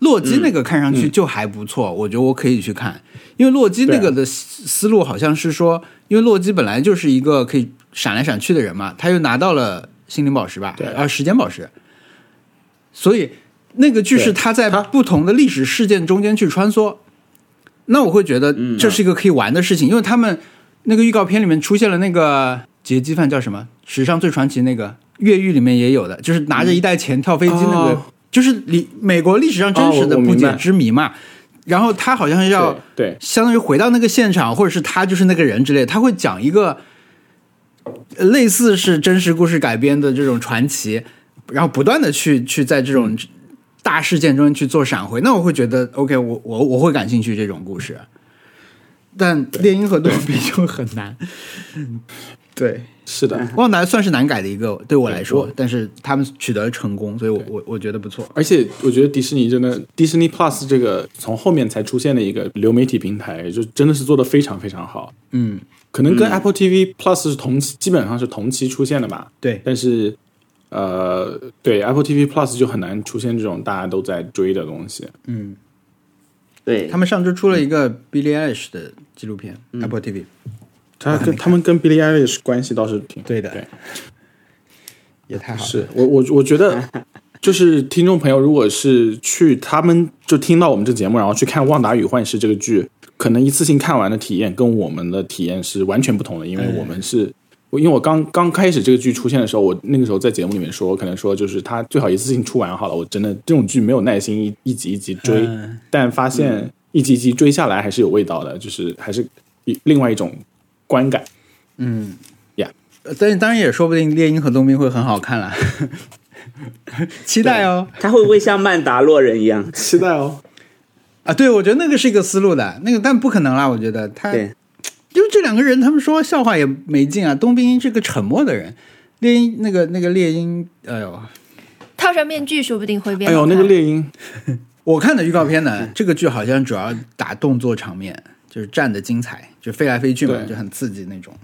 洛基那个看上去就还不错，我觉得我可以去看，因为洛基那个的思思路好像是说，因为洛基本来就是一个可以闪来闪去的人嘛，他又拿到了心灵宝石吧，对。啊，时间宝石，所以那个剧是对他在不同的历史事件中间去穿梭，那我会觉得这是一个可以玩的事情，因为他们那个预告片里面出现了那个劫机犯叫什么？史上最传奇那个越狱里面也有的，就是拿着一袋钱跳飞机那个，哦。就是历美国历史上真实的不解之谜嘛。然后他好像是要对对。相当于回到那个现场，或者是他就是那个人之类，他会讲一个呃类似是真实故事改编的这种传奇，然后不断的去去在这种大事件中去做闪回，那我会觉得 OK，我我我会感兴趣这种故事。但猎鹰和冬兵就很难，[laughs] 对，是的，旺达算是难改的一个，对我来说，但是他们取得了成功，所以我我我觉得不错。而且我觉得迪士尼真的，Disney Plus 这个从后面才出现的一个流媒体平台，就真的是做的非常非常好。嗯，可能跟 Apple TV Plus 是同期，基本上是同期出现的吧。对，但是呃，对 Apple TV Plus 就很难出现这种大家都在追的东西。嗯，对他们上周出了一个 Billie Eilish 的纪录片、a p p l e TV。他跟他们跟 Billie Eilish 关系倒是挺对的对，也太好了。是我我我觉得，[laughs] 就是听众朋友，如果是去他们就听到我们这节目，然后去看《旺达与幻视》这个剧，可能一次性看完的体验跟我们的体验是完全不同的，因为我们是。我因为我刚刚开始这个剧出现的时候，我那个时候在节目里面说，我可能说就是它最好一次性出完好了。我真的这种剧没有耐心一一集一集追，嗯但发现一集一集追下来还是有味道的，就是还是一另外一种观感。嗯呀呃但当然也说不定猎鹰和冬兵会很好看了，[laughs] 期待哦。他会不会像曼达洛人一样？期待哦。啊，对，我觉得那个是一个思路的，那个但不可能啦，我觉得他对，因为这两个人，他们说笑话也没劲啊。冬兵是个沉默的人，猎鹰那个那个猎鹰，哎呦，套上面具说不定会变哎呦，那个猎鹰，[laughs] 我看的预告片呢，这个剧好像主要打动作场面，就是战的精彩，就飞来飞去嘛，就很刺激那种。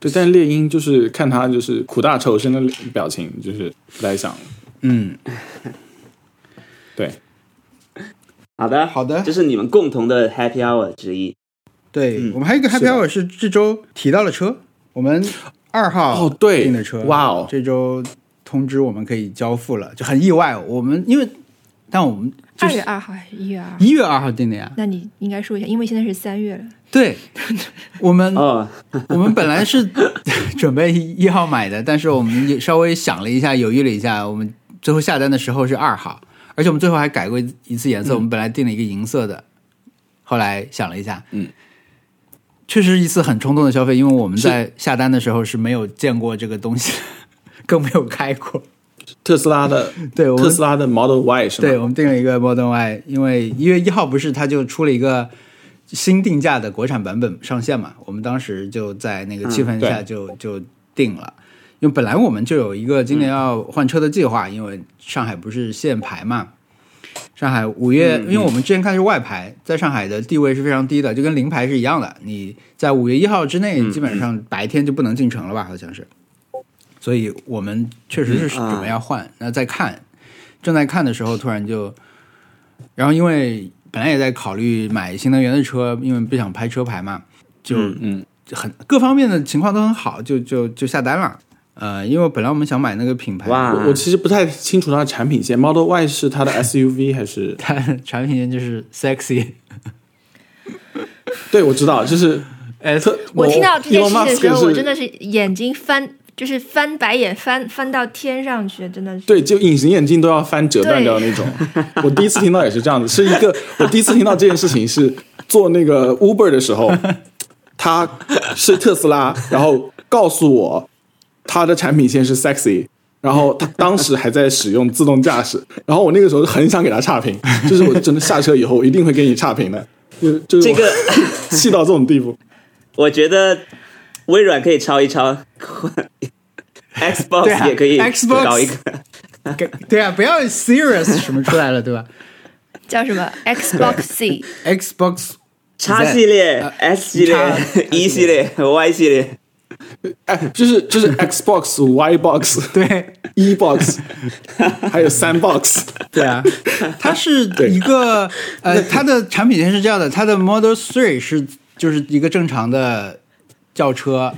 对，但猎鹰就是看他就是苦大仇深的表情，就是不太想。嗯，对，好的，好的这是你们共同的 Happy Hour 之一。对、嗯我们还有一个 Happy Hour 是这周提到了车，我们二号哦对订的车，哇哦这周通知我们可以交付了，就很意外。我们因为但我们就是二月二号还是一月二号？一月二号订的呀，那你应该说一下，因为现在是三月了。对，[laughs] 我们哦，[laughs] 我们本来是 [laughs] 准备一号买的，但是我们也稍微想了一下，犹豫了一下，我们最后下单的时候是二号，而且我们最后还改过一次颜色，我们本来定了一个银色的，后来想了一下，嗯，确实是一次很冲动的消费，因为我们在下单的时候是没有见过这个东西，[laughs] 更没有开过。特斯拉的 [laughs] 对，我们特斯拉的 Model Y 是吗？对，我们定了一个 Model Y，因为一月一号不是它就出了一个新定价的国产版本上线嘛，我们当时就在那个气氛下对就、就定了。因为本来我们就有一个今年要换车的计划，因为上海不是限牌嘛，上海五月，因为我们之前看是外牌，在上海的地位是非常低的，就跟零牌是一样的。你在五月一号之内，基本上白天就不能进城了吧？好像是。所以我们确实是准备要换，那在看，正在看的时候，突然就，然后因为本来也在考虑买新能源的车，因为不想拍车牌嘛，就嗯，很各方面的情况都很好，就就就下单了。呃，因为本来我们想买那个品牌，哇我我其实不太清楚它的产品线，Model Y 是它的 SUV [laughs] 还是？它产品线就是 sexy，[laughs] 对，我知道，就是 [laughs] 哎，特我听到这件事 Elon 的时候，我真的是眼睛翻，就是翻白眼，翻翻到天上去，真的是。对，就隐形眼镜都要翻折断掉那种。我第一次听到也是这样子，是一个我第一次听到这件事情是做那个 Uber 的时候，他是特斯拉，然后告诉我它的产品线是 sexy，然后他当时还在使用自动驾驶，[laughs] 然后我那个时候很想给他差评，就是我真的下车以后我一定会给你差评的，就就是这个 [laughs] 气到这种地步。我觉得微软可以抄一抄对，Xbox 啊也可以 Xbox 搞一个。对啊，不要 serious 什么出来了，对吧叫什么 Xbox C，？Xbox 叉系列、呃 S 系列、E 系列、Y 系列，哎，就是就是 Xbox、Y box、[laughs] 对 E box，还有三 box。对啊，它是一个呃，它的产品线是这样的，它的 Model Three 是就是一个正常的轿车，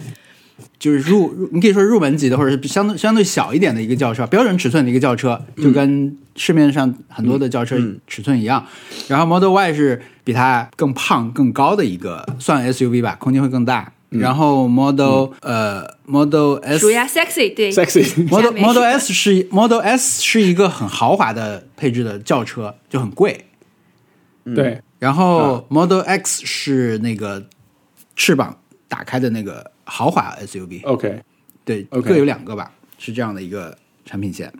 就是入入你可以说入门级的，或者是相对相对小一点的一个轿车，标准尺寸的一个轿车，就跟市面上很多的轿车尺寸一样。然后 Model Y 是比它更胖更高的一个，算 SUV 吧，空间会更大。然后 Model、呃 Model S 鼠牙 sexy，对 sexy，Model Model S 是 Model S 是一个很豪华的配置的轿车，就很贵。对，然后 Model X 是那个翅膀打开的那个豪华 SUV，OK，对各有两个吧，是这样的一个产品线。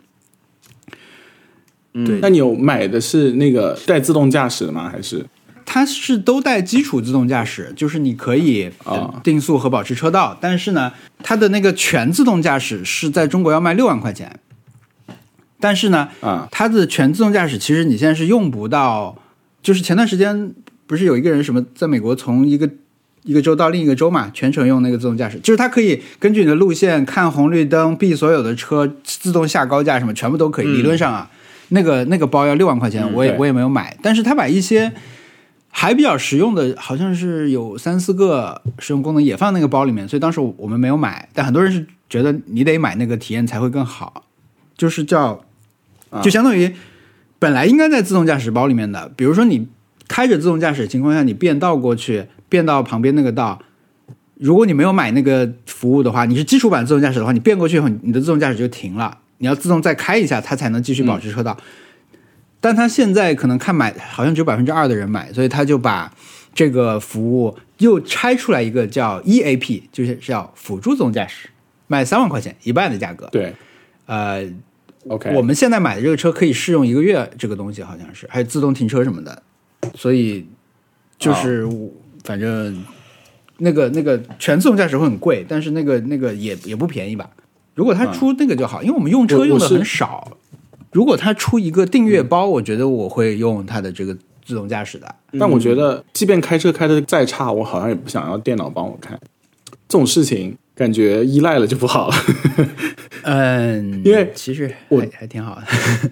对，那你有买的是那个带自动驾驶的吗？还是它是都带基础自动驾驶，就是你可以定速和保持车道，但是呢，它的那个全自动驾驶是在中国要卖六万块钱，但是呢，啊？它的全自动驾驶其实你现在是用不到，就是前段时间不是有一个人什么在美国从一个一个州到另一个州嘛，全程用那个自动驾驶，就是它可以根据你的路线看红绿灯，避所有的车，自动下高架什么全部都可以。理论上啊，那个那个包要六万块钱，我也对我也没有买，但是它把一些还比较实用的，好像是有三四个实用功能也放那个包里面，所以当时我们没有买，但很多人是觉得你得买那个体验才会更好，就是叫就相当于本来应该在自动驾驶包里面的，比如说你开着自动驾驶情况下，你变道过去，变到旁边那个道，如果你没有买那个服务的话，你是基础版自动驾驶的话，你变过去以后，你的自动驾驶就停了，你要自动再开一下，它才能继续保持车道。但他现在可能看买好像只有百分之二的人买，所以他就把这个服务又拆出来一个叫 EAP，就是叫辅助自动驾驶，卖三万块钱，一半的价格。对呃，，OK，我们现在买的这个车可以试用一个月，这个东西好像是，还有自动停车什么的，所以就是、反正那个那个全自动驾驶会很贵，但是那个那个也也不便宜吧。如果他出那个就好，因为我们用车用的很少。如果它出一个订阅包，我觉得我会用它的这个自动驾驶的。但我觉得，即便开车开的再差，我好像也不想要电脑帮我开。这种事情感觉依赖了就不好了。嗯，[laughs] 因为其实我还还挺好的。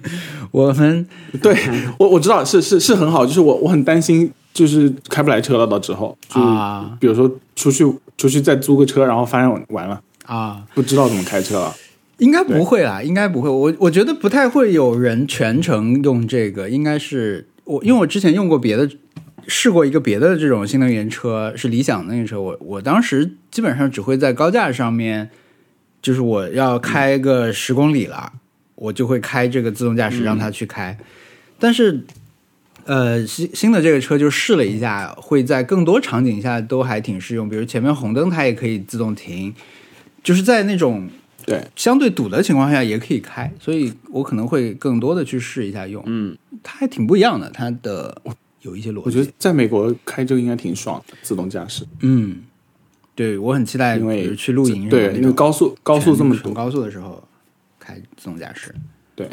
[laughs] 我们对我我知道是是是很好，就是我我很担心，就是开不来车了到之后，就啊比如说出去出去再租个车，然后发现完了啊，不知道怎么开车了。应该不会啦，应该不会。我我觉得不太会有人全程用这个，应该是我，因为我之前用过别的，试过一个别的这种新能源车，是理想的那个车。我我当时基本上只会在高架上面，就是我要开个十公里了，我就会开这个自动驾驶让它去开。但是，呃，新新的这个车就试了一下，会在更多场景下都还挺适用，比如前面红灯它也可以自动停，就是在那种对，相对堵的情况下也可以开，所以我可能会更多的去试一下用。嗯，它还挺不一样的，它的有一些逻辑。我觉得在美国开这个应该挺爽的，自动驾驶，嗯，对我很期待，因为去露营对，因为高速高速这么堵，高速的时候开自动驾驶。对，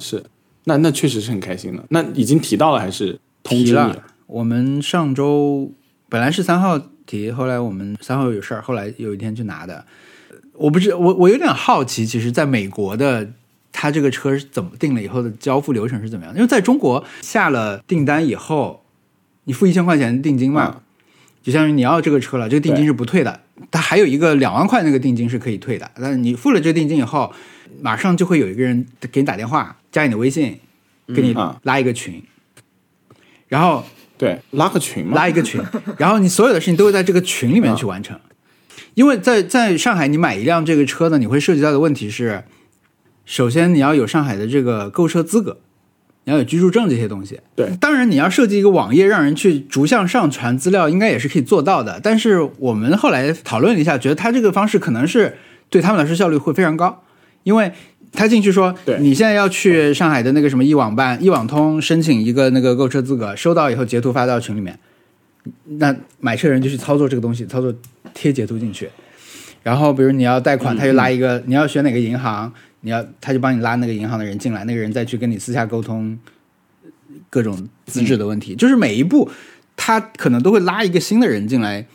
是，那那确实是很开心的。那已经提到了还是通知你提了？我们上周本来是三号提，后来我们三号有事儿，后来有一天去拿的。我不是我，我有点好奇，其实在美国的他这个车是怎么定了以后的交付流程是怎么样？因为在中国下了订单以后，你付一千块钱定金嘛，嗯就相当于你要这个车了，这个定金是不退的。它还有一个两万块那个定金是可以退的，但是你付了这个定金以后，马上就会有一个人给你打电话，加你的微信，给你拉一个群，然后对，拉个群嘛，拉一个群，然后你所有的事情都会在这个群里面去完成。因为在在上海，你买一辆这个车呢，你会涉及到的问题是，首先你要有上海的这个购车资格，你要有居住证这些东西。对，当然你要设计一个网页让人去逐项上传资料，应该也是可以做到的。但是我们后来讨论了一下，觉得他这个方式可能是对他们来说效率会非常高，因为他进去说对你现在要去上海的那个什么一网办、一网通申请一个那个购车资格，收到以后截图发到群里面，那买车人就去操作这个东西，操作贴截图进去。然后比如你要贷款，他就拉一个，你要选哪个银行，你要他就帮你拉那个银行的人进来，那个人再去跟你私下沟通各种资质的问题，就是每一步他可能都会拉一个新的人进来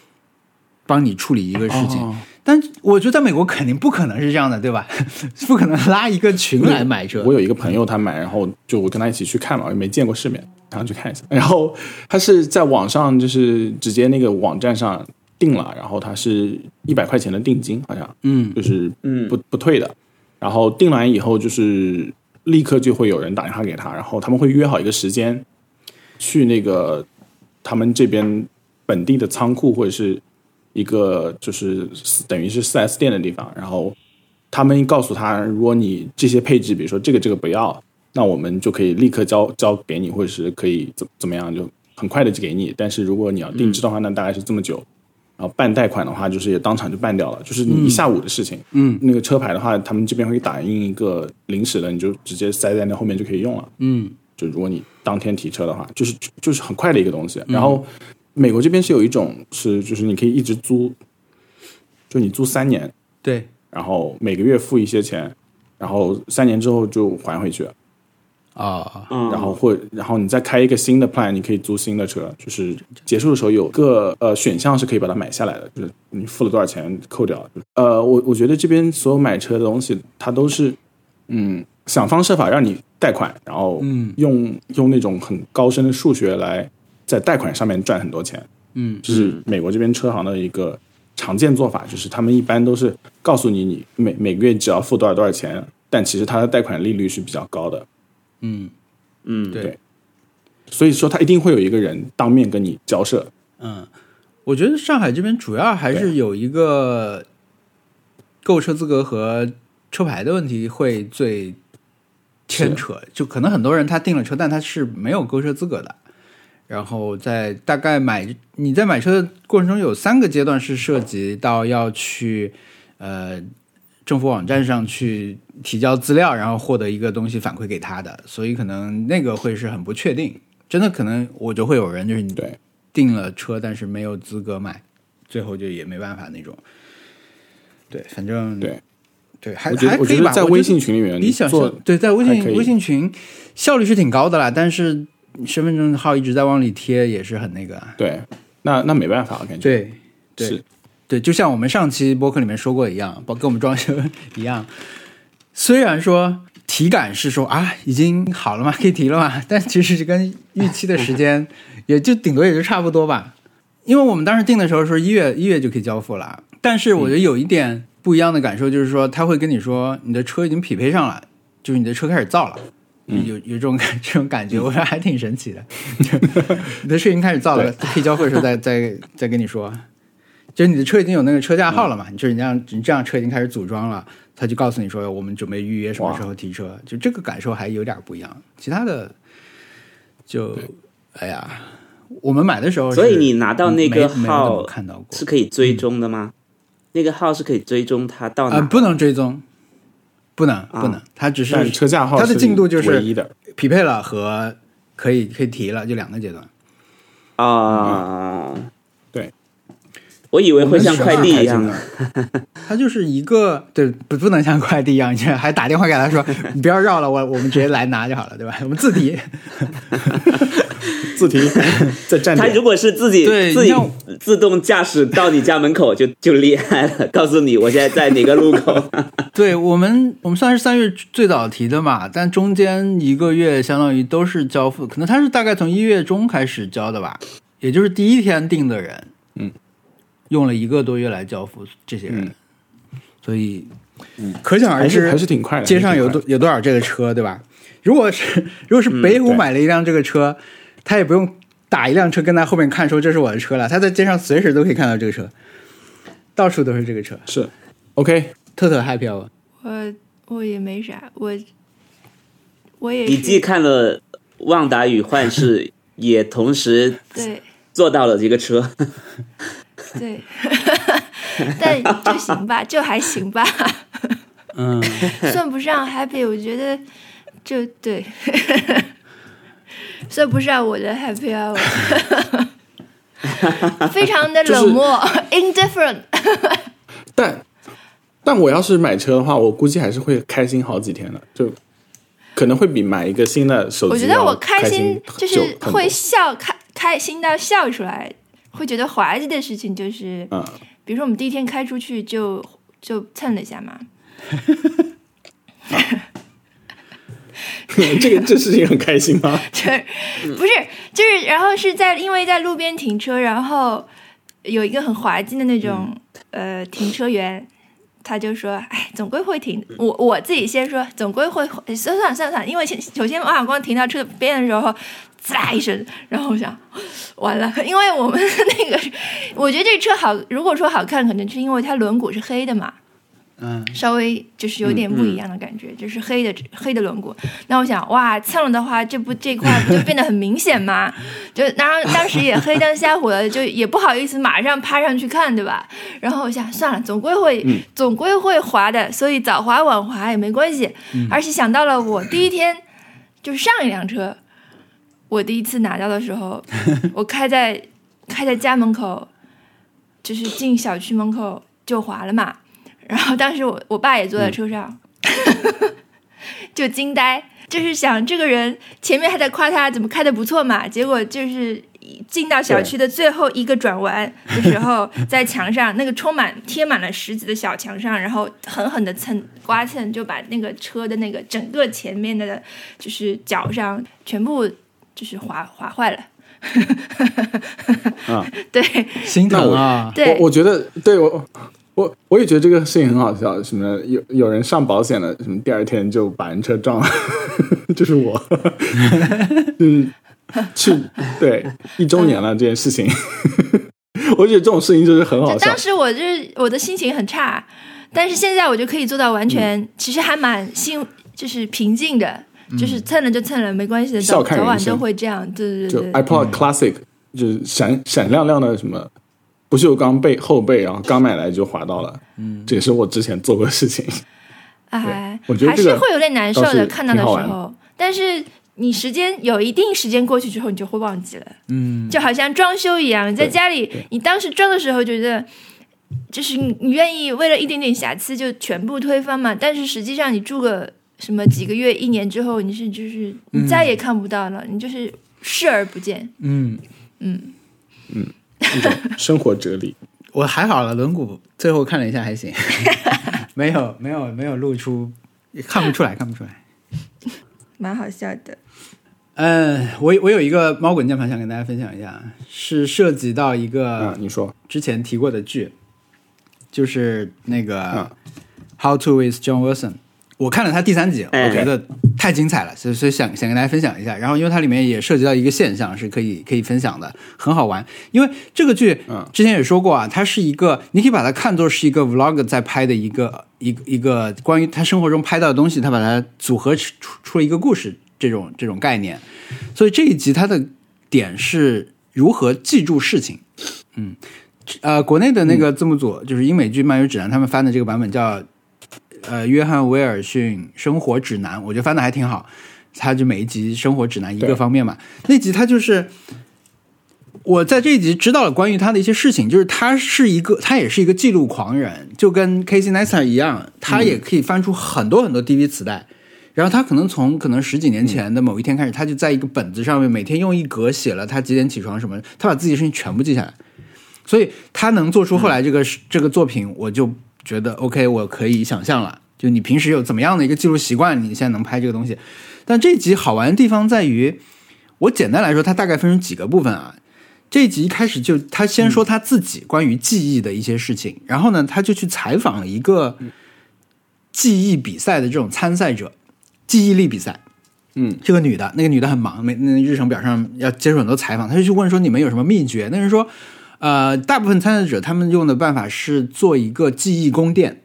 帮你处理一个事情。哦但我觉得在美国肯定不可能是这样的，对吧？[laughs] 不可能拉一个群来买车。我有一个朋友他买，然后就我跟他一起去看嘛，也没见过世面，然后去看一下。然后他是在网上就是直接那个网站上订了，然后他是一百块钱的定金，好像嗯就是嗯不不退的。然后订完以后，就是立刻就会有人打电话给他，然后他们会约好一个时间，去那个他们这边本地的仓库或者是一个就是等于是四 S 店的地方，然后他们告诉他，如果你这些配置，比如说这个这个不要，那我们就可以立刻交交给你，或者是可以怎怎么样，就很快的就给你。但是如果你要定制的话，那大概是这么久。然后办贷款的话，就是也当场就办掉了，就是你一下午的事情。嗯那个车牌的话，他们这边会打印一个临时的，你就直接塞在那后面就可以用了。嗯就如果你当天提车的话，就是就是很快的一个东西。然后美国这边是有一种是就是你可以一直租，就你租三年，对，然后每个月付一些钱，然后三年之后就还回去，啊、嗯，然后或然后你再开一个新的 plan，你可以租新的车，就是结束的时候有个呃选项是可以把它买下来的，就是你付了多少钱扣掉。呃，我我觉得这边所有买车的东西，它都是嗯想方设法让你贷款，然后嗯。用用那种很高深的数学来在贷款上面赚很多钱。嗯这是美国这边车行的一个常见做法，就是他们一般都是告诉你，你每每个月只要付多少多少钱，但其实它的贷款利率是比较高的，嗯，嗯，对，所以说他一定会有一个人当面跟你交涉。嗯，我觉得上海这边主要还是有一个购车资格和车牌的问题会最牵扯，就可能很多人他订了车，但他是没有购车资格的。然后在大概买你在买车的过程中有三个阶段是涉及到要去呃政府网站上去提交资料，然后获得一个东西反馈给他的，所以可能那个会是很不确定。真的可能我就会有人就是你对订了车，但是没有资格买，最后就也没办法那种。对，反正对对，还我觉得还可以吧。在微信群里面你想做对，在微信微信群效率是挺高的啦，但是身份证号一直在往里贴，也是很那个啊。对，那那没办法，我感觉对对是对，就像我们上期播客里面说过一样，包跟我们装修一样，虽然说体感是说啊已经好了嘛，可以提了嘛，但其实跟预期的时间也就顶多也就差不多吧。因为我们当时定的时候说一月一月就可以交付了，但是我觉得有一点不一样的感受就是说，他会跟你说你的车已经匹配上了，就是你的车开始造了。有有这种感 [laughs] 这种感觉，我说还挺神奇的。[laughs] 你的车已经开始造了，可以交付的时候再 [laughs] 再再跟你说，就是你的车已经有那个车架号了嘛，就是你这样你这样车已经开始组装了，他就告诉你说我们准备预约什么时候提车，就这个感受还有点不一样。其他的就哎呀，我们买的时候，所以你拿到那个号看到过是可以追踪的吗？那个号是可以追踪它到哪？啊、不能追踪，不能不能，它只是车架号它的进度就是唯一的，匹配了和可以可以提了，就两个阶段。啊，对，我以为会像快递一样呢，他就是一个对不不能像快递一样，你还打电话给他说你不要绕了，我我们直接来拿就好了，对吧？我们自提。[laughs] 自提在站他如果是自己自己对你像自动驾驶到你家门口就就厉害了，告诉你我现在在哪个路口。[laughs] 对我们，我们算是三月最早提的嘛，但中间一个月相当于都是交付，可能他是大概从一月中开始交的吧，也就是第一天定的人，嗯，用了一个多月来交付这些人，嗯所以，可想而知还是挺快的。街上有多有多少这个车，对吧？如果是 [laughs] 如果是北虎买了一辆这个车，他也不用打一辆车跟在后面看说这是我的车了，他在街上随时都可以看到这个车，到处都是这个车。是 OK，特特 happy 我我也没啥，我我也你既看了《旺达与幻视》，[laughs] 也同时对做到了这个车。对，但就行吧，就还行吧，嗯，算不上 happy。我觉得就对，算不上我的 happy hour，非常的冷漠、indifferent。但但我要是买车的话，我估计还是会开心好几天的，就可能会比买一个新的手机我觉得我开心就是会笑，开开心到笑出来，会觉得滑稽的事情就是，嗯，比如说我们第一天开出去就就蹭了一下嘛，[laughs] 这个这事情很开心吗？[laughs] 就是不是就是然后是在因为在路边停车，然后有一个很滑稽的那种、呃停车员。他就说：“哎，总归会停。我我自己先说，总归会算算了算了算了，因为先首先王小光停到车边的时候，滋啦一声，然后我想完了，因为我们 [laughs] 那个，我觉得这车好，如果说好看，可能是因为它轮毂是黑的嘛，嗯，稍微就是有点不一样的感觉，就是黑的黑的轮毂。那我想，哇，蹭了的话，这不这块不就变得很明显吗？[laughs] 就然后当时也黑灯瞎火的，就也不好意思马上趴上去看，对吧？然后我想，算了，总归会、总归会滑的，所以早滑晚滑也没关系。而且想到了我第一天就是上一辆车，我第一次拿到的时候，[laughs] 我开在开在家门口，就是进小区门口就滑了嘛。然后当时我我爸也坐在车上，[laughs] 就惊呆，就是想这个人前面还在夸他怎么开的不错嘛，结果就是进到小区的最后一个转弯的时候，在墙上那个充满贴满了石子的小墙上，然后狠狠的蹭刮蹭，就把那个车的那个整个前面的，就是脚上全部就是划划坏了。啊，[laughs] 对心疼啊，对我我觉得对我。我我也觉得这个事情很好笑，什么有有人上保险了，什么第二天就把人车撞了，[laughs] 就是我，[laughs] 就是去对一周年了这件事情，我觉得这种事情就是很好笑当。时我就是我的心情很差，但是现在我就可以做到完全，其实还蛮心就是平静的，就是蹭了就蹭了，没关系的，早早晚都会这样。对对就对就，iPod Classic，、就是闪闪亮亮的什么不锈钢背后背，然后刚买来就滑到了。嗯，这也是我之前做过的事情。哎，我觉得还是会有点难受的，看到的时候，但是。你时间有一定时间过去之后，你就会忘记了。嗯，就好像装修一样，你在家里，你当时装的时候觉得，就是你你愿意为了一点点瑕疵就全部推翻嘛？但是实际上你住个什么几个月、一年之后，你是就是你再也看不到了，你就是视而不见。嗯，嗯嗯生活哲理。[laughs] 我还好了，轮毂最后看了一下还行，[laughs] 没有没有没有露出，看不出来看不出来。蛮好笑的。嗯，我我有一个猫滚键盘想跟大家分享一下，是涉及到一啊个，你说之前提过的剧，就是那个啊《How to with John Wilson》。我看了他第三集，哎我觉得太精彩了，所以所以想想跟大家分享一下。然后，因为它里面也涉及到一个现象，是可以可以分享的，很好玩。因为这个剧嗯之前也说过啊，它是一个你可以把它看作是一个 vlog 在拍的一个一个一个关于他生活中拍到的东西，他把它组合出出了一个故事这种这种概念。所以这一集它的点是如何记住事情。嗯，呃，国内的那个字幕组、就是英美剧漫游指南，他们翻的这个版本叫呃约翰威尔逊生活指南，我觉得翻的还挺好。他就每一集生活指南一个方面嘛，那集他就是。我在这一集知道了关于他的一些事情，就是他是一个，他也是一个记录狂人，就跟 Casey Neistat 一样，他也可以翻出很多很多 DV 磁带。然后他可能从可能十几年前的某一天开始，他就在一个本子上面每天用一格写了他几点起床什么，他把自己的事情全部记下来，所以他能做出后来这个、这个作品，我就觉得 OK，我可以想象了。就你平时有怎么样的一个记录习惯，你现在能拍这个东西。但这一集好玩的地方在于，我简单来说，它大概分成几个部分啊。这一集一开始就他先说他自己关于记忆的一些事情，然后呢，他就去采访了一个记忆比赛的这种参赛者，记忆力比赛。嗯，这个女的，那个女的很忙，每那日程表上要接受很多采访，她就去问说你们有什么秘诀？那人说，呃，大部分参赛者他们用的办法是做一个记忆宫殿，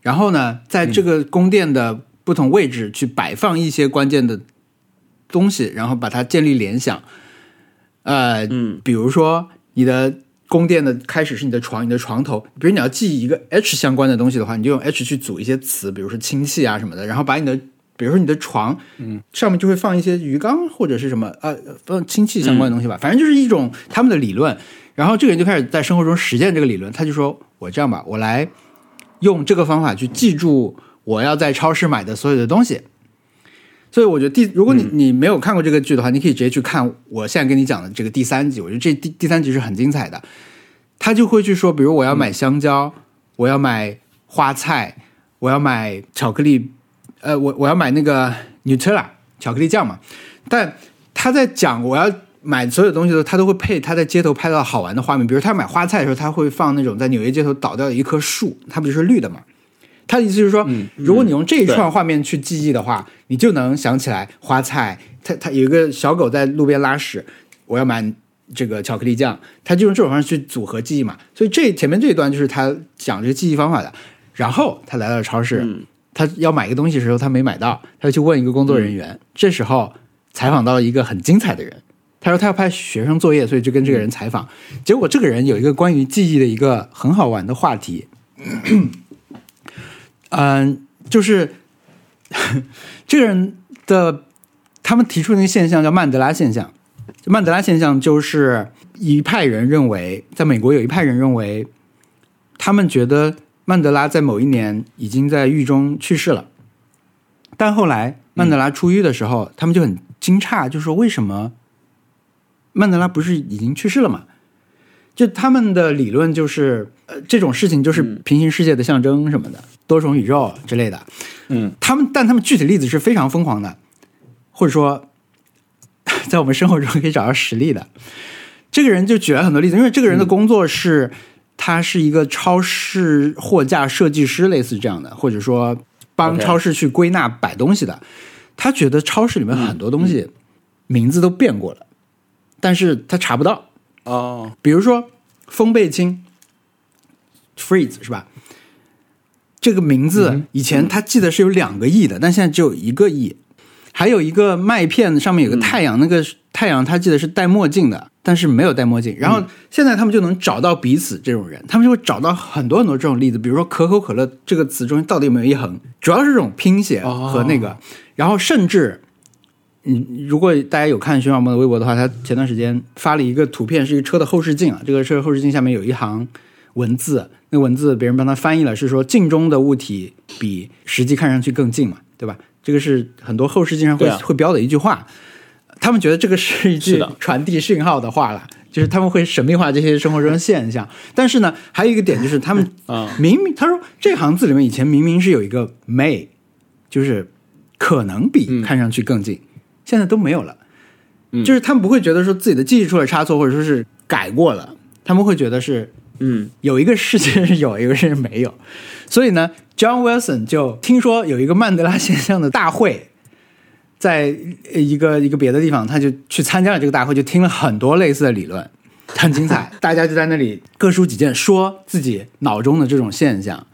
然后呢，在这个宫殿的不同位置去摆放一些关键的东西，然后把它建立联想。呃，嗯，比如说你的宫殿的开始是你的床，你的床头，比如你要记一个 H 相关的东西的话，你就用 H 去组一些词，比如说氢气啊什么的，然后把你的，比如说你的床，嗯，上面就会放一些鱼缸或者是什么呃放氢气相关的东西吧，反正就是一种他们的理论。然后这个人就开始在生活中实践这个理论，他就说我这样吧，我来用这个方法去记住我要在超市买的所有的东西。所以我觉得第，如果你你没有看过这个剧的话，你可以直接去看我现在跟你讲的这个第三集。我觉得这第第三集是很精彩的。他就会去说，比如我要买香蕉，我要买花菜，我要买巧克力，呃，我我要买那个 Nutella 巧克力酱嘛。但他在讲我要买所有东西的时候，他都会配他在街头拍到好玩的画面。比如他买花菜的时候，他会放那种在纽约街头倒掉的一棵树，它不就是绿的嘛？他的意思就是说，如果你用这一串画面去记忆的话，你就能想起来花菜。他他有一个小狗在路边拉屎，我要买这个巧克力酱。他就用这种方式去组合记忆嘛。所以这前面这一段就是他讲这个记忆方法的。然后他来到了超市，他要买一个东西的时候，他没买到，他就去问一个工作人员。这时候采访到了一个很精彩的人，他说他要拍学生作业，所以就跟这个人采访。结果这个人有一个关于记忆的一个很好玩的话题。[clears throat] 嗯，就是这个人的他们提出的那个现象叫曼德拉现象。曼德拉现象就是一派人认为，在美国有一派人认为，他们觉得曼德拉在某一年已经在狱中去世了，但后来曼德拉出狱的时候，他们就很惊诧，就说为什么曼德拉不是已经去世了嘛？就他们的理论就是，呃，这种事情就是平行世界的象征什么的，多重宇宙之类的。嗯，他们，但他们具体例子是非常疯狂的，或者说，[laughs] 在我们生活中可以找到实例的。这个人就举了很多例子，因为这个人的工作是，他是一个超市货架设计师，类似这样的，或者说帮超市去归纳摆东西的。他觉得超市里面很多东西名字都变过了，但是他查不到。哦，比如说风贝清，freeze 是吧？这个名字以前他记得是有两个亿的，但现在只有一个亿。还有一个麦片上面有个太阳，那个太阳他记得是戴墨镜的，但是没有戴墨镜。然后现在他们就能找到彼此这种人，他们就会找到很多很多这种例子。比如说可口可乐这个词中间到底有没有一横？主要是这种拼写和那个，然后甚至。嗯，如果大家有看徐小梦的微博的话，他前段时间发了一个图片，是一个车的后视镜啊。这个车后视镜下面有一行文字，那文字别人帮他翻译了，是说镜中的物体比实际看上去更近嘛，对吧？这个是很多后视镜上会会标的一句话。他们觉得这个是一句传递讯号的话了，就是他们会神秘化这些生活中的现象。但是呢，还有一个点就是他们啊，明明他说这行字里面以前明明是有一个 may，就是可能比看上去更近。现在都没有了，就是他们不会觉得说自己的记忆出了差错，或者说是改过了，他们会觉得是，嗯，有一个事情是有，一个是没有。所以呢，John Wilson 就听说有一个曼德拉现象的大会，在一个一个别的地方，他就去参加了这个大会，就听了很多类似的理论，很精彩。大家就在那里各抒己见，说自己脑中的这种现象。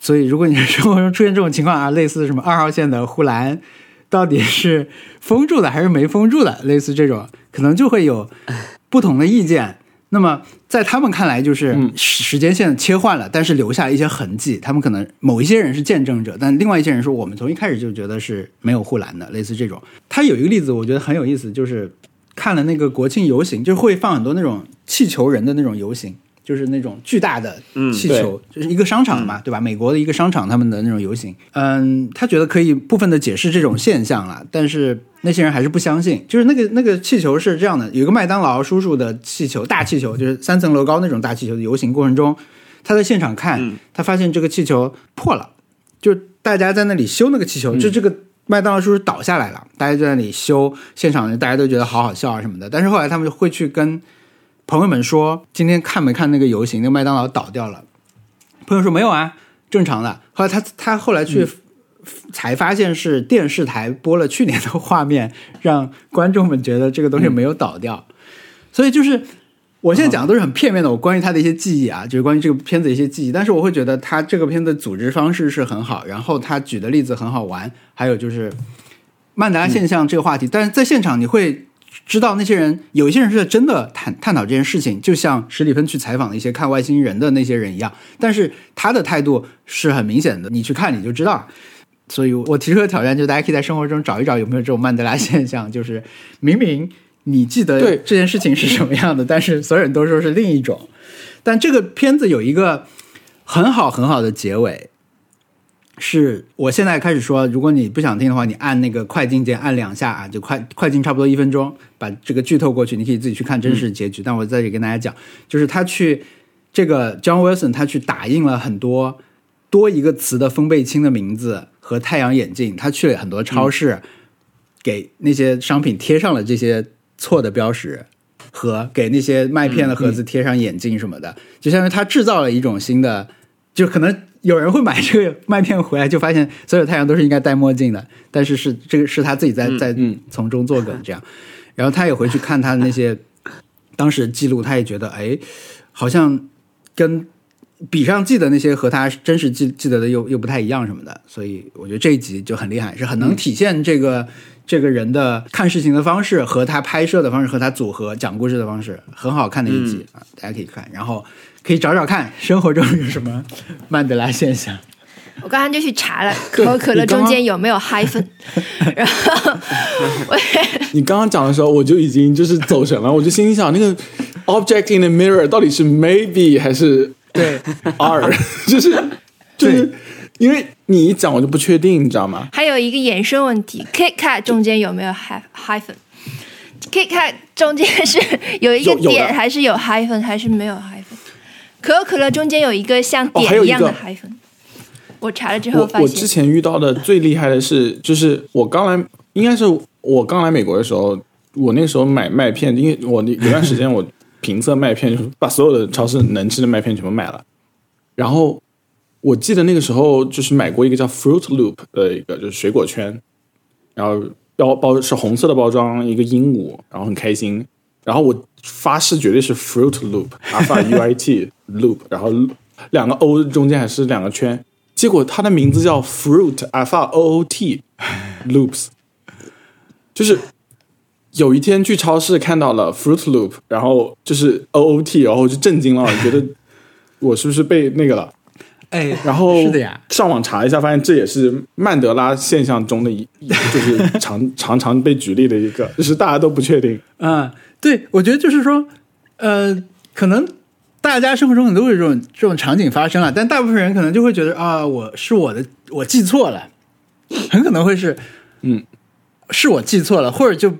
所以，如果你生活中出现这种情况啊，类似什么二号线的护栏。到底是封住的还是没封住的？类似这种，可能就会有不同的意见。那么在他们看来，就是时间线切换了，但是留下一些痕迹。他们可能某一些人是见证者，但另外一些人说，我们从一开始就觉得是没有护栏的。类似这种，他有一个例子，我觉得很有意思，就是看了那个国庆游行，就会放很多那种气球人的那种游行。就是那种巨大的气球，就是一个商场嘛，对吧？美国的一个商场，他们的那种游行，嗯，他觉得可以部分的解释这种现象了，但是那些人还是不相信。就是那个那个气球是这样的，有一个麦当劳叔叔的气球，大气球，就是三层楼高那种大气球的游行过程中，他在现场看，他发现这个气球破了，就大家在那里修那个气球，就这个麦当劳叔叔倒下来了，大家就在那里修，现场大家都觉得好好笑啊什么的，但是后来他们会去跟。朋友们说：“今天看没看那个游行？那个麦当劳倒掉了。”朋友说：“没有啊，正常的。”后来他他后来去才发现是电视台播了去年的画面，让观众们觉得这个东西没有倒掉。所以就是我现在讲的都是很片面的，我关于他的一些记忆啊，就是关于这个片子一些记忆。但是我会觉得他这个片子组织方式是很好，然后他举的例子很好玩，还有就是曼达拉现象这个话题。但是在现场你会。知道那些人有一些人是在真的探探讨这件事情，就像史蒂芬去采访一些看外星人的那些人一样，但是他的态度是很明显的，你去看你就知道。所以我提出的挑战就是，大家可以在生活中找一找有没有这种曼德拉现象，就是明明你记得对这件事情是什么样的，但是所有人都说是另一种。但这个片子有一个很好很好的结尾，是我现在开始说，如果你不想听的话，你按那个快进键按两下啊，就快快进差不多一分钟，把这个剧透过去，你可以自己去看真实结局。但我在这里跟大家讲，就是他去这个 John Wilson 他去打印了很多多一个词的风倍清的名字和太阳眼镜，他去了很多超市，给那些商品贴上了这些错的标识。和给那些麦片的盒子贴上眼镜什么的，就相当于他制造了一种新的，就可能有人会买这个麦片回来，就发现所有太阳都是应该戴墨镜的，但是是这个是他自己在在嗯。从中作梗这样，然后他也回去看他的那些当时的记录，他也觉得哎，好像跟笔上记的那些和他真实记记得的又又不太一样什么的，所以我觉得这一集就很厉害，是很能体现这个。这个人的看事情的方式和他拍摄的方式和他组合讲故事的方式很好看的一集、啊，大家可以看，然后可以找找看 [laughs] 生活中有什么曼德拉现象。我刚刚就去查了 [laughs] 可口可乐中间有没有 hyphen，[laughs] 然后我你刚刚讲的时候，我就已经就是走神了，我就心里想，那个 object in the mirror 到底是 maybe 还是对 are，就是就是因为你一讲，我就不确定，你知道吗？还有一个衍生问题，Kit Kat 中间有没有 hy- hyphen？Kit Kat 中间是有一个点，还是有 hyphen，还是没有 hyphen？可口可乐中间有一个像点一样的个 hyphen，、我查了之后我发现，我之前遇到的最厉害的是，就是我刚来，应该是我刚来美国的时候，我那时候买麦片，因为我有段时间我评测麦片，就是把所有的超市能吃的麦片全部买了。然后我记得那个时候就是买过一个叫 Fruit Loop 的一个就是水果圈，然后包包是红色的包装，一个鹦鹉，然后很开心。然后我发誓绝对是 Fruit Loop，Alpha U I T [laughs] Loop，然后两个 O 中间还是两个圈。结果它的名字叫 Fruit Alpha O O T Loops，[laughs] 就是有一天去超市看到了 Fruit Loop，然后就是 O O T，然后我就震惊了，觉得我是不是被那个了？哎，然后是的呀，上网查一下，发现这也是曼德拉现象中的一，就是常 [laughs] 常常被举例的一个，就是大家都不确定。嗯，对，我觉得就是说，呃，可能大家生活中很多有这种这种场景发生了，但大部分人可能就会觉得啊，我是我的，我记错了，很可能会是，嗯，是我记错了，或者就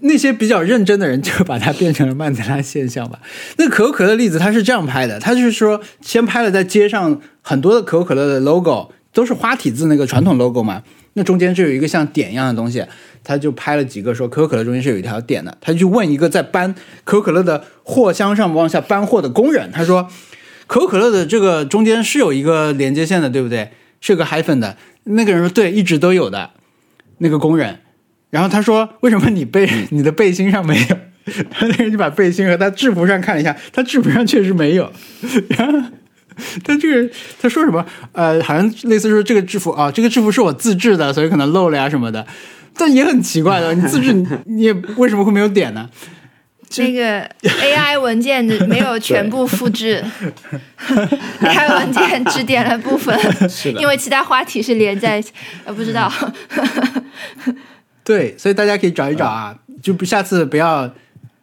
那些比较认真的人就把它变成了曼德拉现象吧。那可口可乐的例子，它是这样拍的，它就是说先拍了在街上很多的可口可乐的 logo 都是花体字那个传统 logo 嘛，那中间就有一个像点一样的东西，他就拍了几个说可口可乐中间是有一条点的，他就去问一个在搬可口可乐的货箱上往下搬货的工人，他说可口可乐的这个中间是有一个连接线的，对不对？是有个 hyphen 的。那个人说对，一直都有的。那个工人，然后他说为什么你背 [laughs] 你的背心上没有？[laughs] 他那个人就把背心和他制服上看了一下，他制服上确实没有。然 [laughs] 后 [laughs] 他这个他说什么？呃，好像类似说这个制服啊，这个制服是我自制的，所以可能漏了呀什么的。但也很奇怪的，你自制你你也为什么会没有点呢？这个 AI 文件没有全部复制，AI 文件只点了部分，[laughs] 因为其他话题是连在一起，呃，不知道。[laughs] 对，所以大家可以找一找啊，就不下次不要对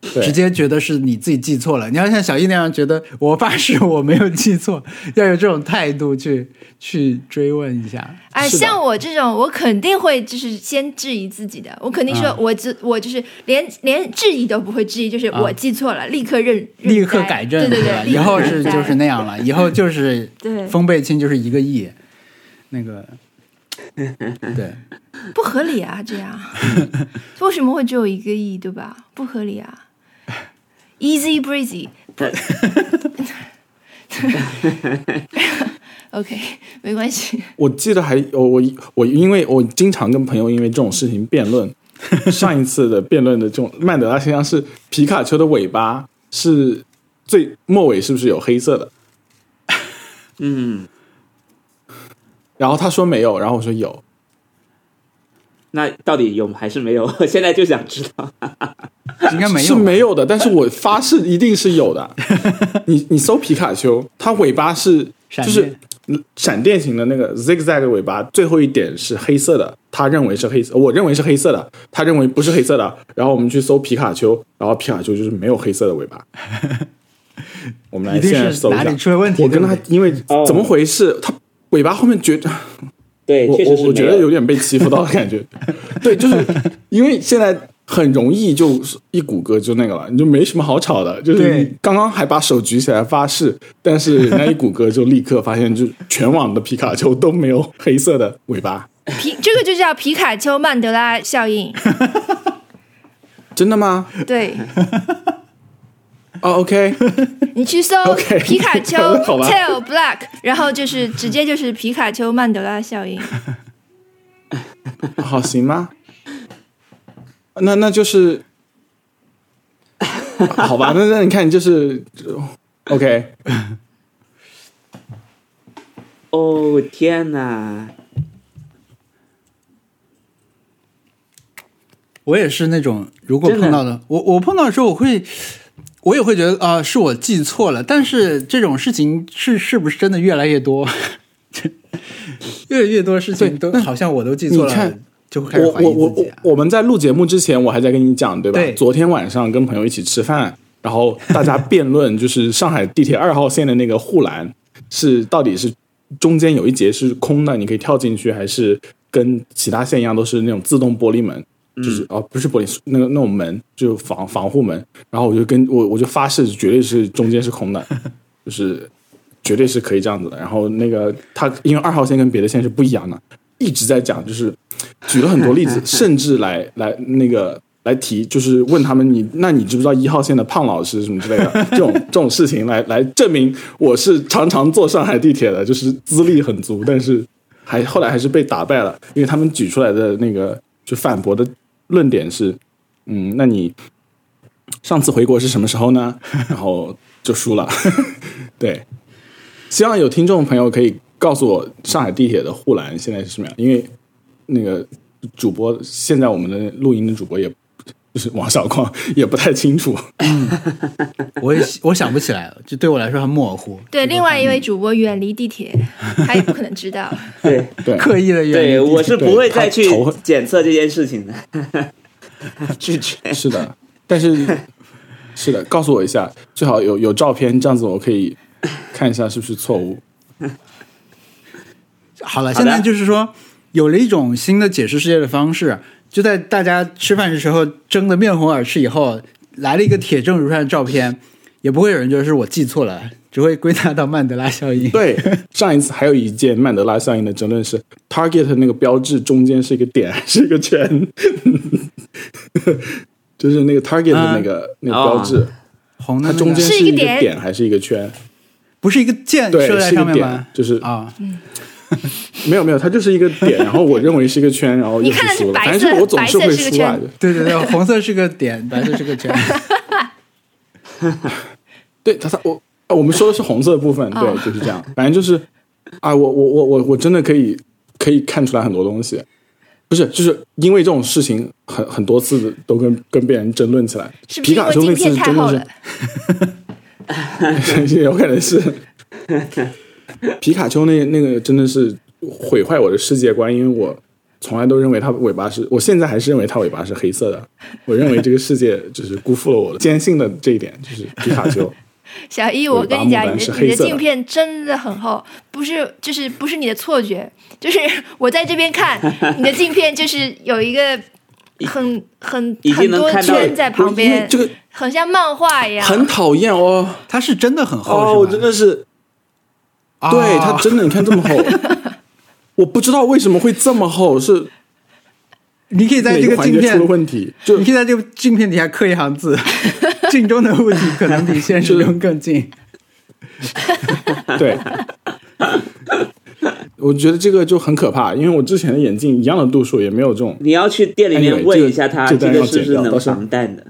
直接觉得是你自己记错了，你要像小易那样觉得我发誓我没有记错，[laughs] 要有这种态度去去追问一下。哎，像我这种，我肯定会就是先质疑自己的，我肯定说啊我只我就是连连质疑都不会质疑，就是我记错了，立刻认认立刻改正，对对对，吧？以后是就是那样了，以后就是 [laughs] 对。风倍清就是一个亿，那个 [laughs] 对，不合理啊，这样。为什么会只有一个亿，对吧？不合理啊，easy breezy 不。[laughs] OK，没关系。我记得还我我我因为我经常跟朋友因为这种事情辩论，[laughs] 上一次的辩论的这种曼德拉现象是皮卡丘的尾巴是最末尾是不是有黑色的？嗯，然后他说没有，然后我说有，那到底有还是没有？[laughs] 我现在就想知道。[laughs] 应该没有是，没有的，但是我发誓一定是有的。[laughs] 你你搜皮卡丘，它尾巴是就是嗯闪电型的那个 zigzag 尾巴，最后一点是黑色的，他认为是黑色，我认为是黑色的，他认为不是黑色的。然后我们去搜皮卡丘，然后皮卡丘就是没有黑色的尾巴。我们来一定现在搜一下是哪里，出了问题？我跟他因为哦怎么回事？他尾巴后面觉对，我确实我我觉得有点被欺负到的感觉。[laughs] 对，就是因为现在很容易就一谷歌就那个了，你就没什么好吵的。就是刚刚还把手举起来发誓，但是人家一谷歌就立刻发现，就全网的皮卡丘都没有黑色的尾巴。皮这个就叫皮卡丘曼德拉效应。[laughs] 真的吗？对 [laughs] 哦，OK，[laughs] 你去搜皮卡丘 [laughs] tail black，然后就是直接就是皮卡丘曼德拉效应。[laughs] 好行吗？那那就是，好吧，那那你看就是 OK，哦天哪！我也是那种，如果碰到的，我我碰到的时候，我会，我也会觉得啊、是我记错了。但是这种事情是是不是真的越来越多？[laughs] 越来越多事情都好像我都记错了就会开始怀疑我我我自己、啊。我我们在录节目之前，我还在跟你讲，对吧？对昨天晚上跟朋友一起吃饭，然后大家辩论，就是上海地铁二号线的那个护栏是到底是中间有一节是空的，你可以跳进去，还是跟其他线一样都是那种自动玻璃门？就是、哦，不是玻璃，那个那种门，就防防护门。然后我就跟我我就发誓，绝对是中间是空的，[laughs] 就是绝对是可以这样子的。然后那个他因为二号线跟别的线是不一样的，一直在讲，就是举了很多例子，[laughs] 甚至来来那个来提，就是问他们你那你知不知道一号线的胖老师什么之类的这种这种事情来来证明我是常常坐上海地铁的，就是资历很足，但是还后来还是被打败了，因为他们举出来的那个就反驳的论点是，嗯，那你上次回国是什么时候呢？[laughs] 然后就输了，[laughs] 对。希望有听众朋友可以告诉我上海地铁的护栏现在是什么样，因为那个主播现在我们的录音的主播也就是王小光也不太清楚。[laughs] 我也我想不起来了，就对我来说很模糊。对，另外一位主播远离地铁，他也不可能知道。[laughs] 对对，刻意的远离对，我是不会再去检测这件事情的，[laughs] 拒绝。是的，但是是的，告诉我一下，最好有有照片，这样子我可以看一下是不是错误。好了，现在就是说有了一种新的解释世界的方式，就在大家吃饭的时候争得面红耳赤以后，来了一个铁证如山的照片，也不会有人觉得是我记错了，只会归纳到曼德拉效应。对，上一次还有一件曼德拉效应的争论是，Target 那个标志中间是一个点还是一个圈？[laughs] 就是那个 Target 的那个、那个标志，红的那个它中间是一个点点还是一个圈？不是一个箭对，射在是一个点上面吗？，就是啊，[laughs] 没有没有，它就是一个点，然后我认为是一个圈，然后又你看的是输了，白反正就是我总是会输啊圈。对对对，红色是个点，白色是个圈。[laughs] 对，他他我啊我们说的是红色的部分，对，哦就是这样。反正就是啊，我我我我我真的可以可以看出来很多东西，不是就是因为这种事情很很多次都跟跟别人争论起来。是是皮卡丘那次真的？[laughs] 是，有可能是 [laughs] 皮卡丘那那个真的是毁坏我的世界观，因为我从来都认为它尾巴是，我现在还是认为它尾巴是黑色的。我认为这个世界就是辜负了我的坚信的这一点，就是皮卡丘。[laughs] 小一，我跟你讲，你的你的镜片真的很厚，不是就是不是你的错觉，就是我在这边看你的镜片，就是有一个很 [laughs] 很很多圈在旁边，这个很像漫画一样。很讨厌哦。它是真的很厚，哦，我真的是，啊对它真的，你看这么厚，[laughs] 我不知道为什么会这么厚，是你可以在这个镜片出了，问题？就你可以在这个镜片底下刻一行字：[laughs] 镜中的物体可能比现实中更近。对，我觉得这个就很可怕，因为我之前的眼镜一样的度数也没有这种。你要去店里面问一下他，这这个是不是能防弹的？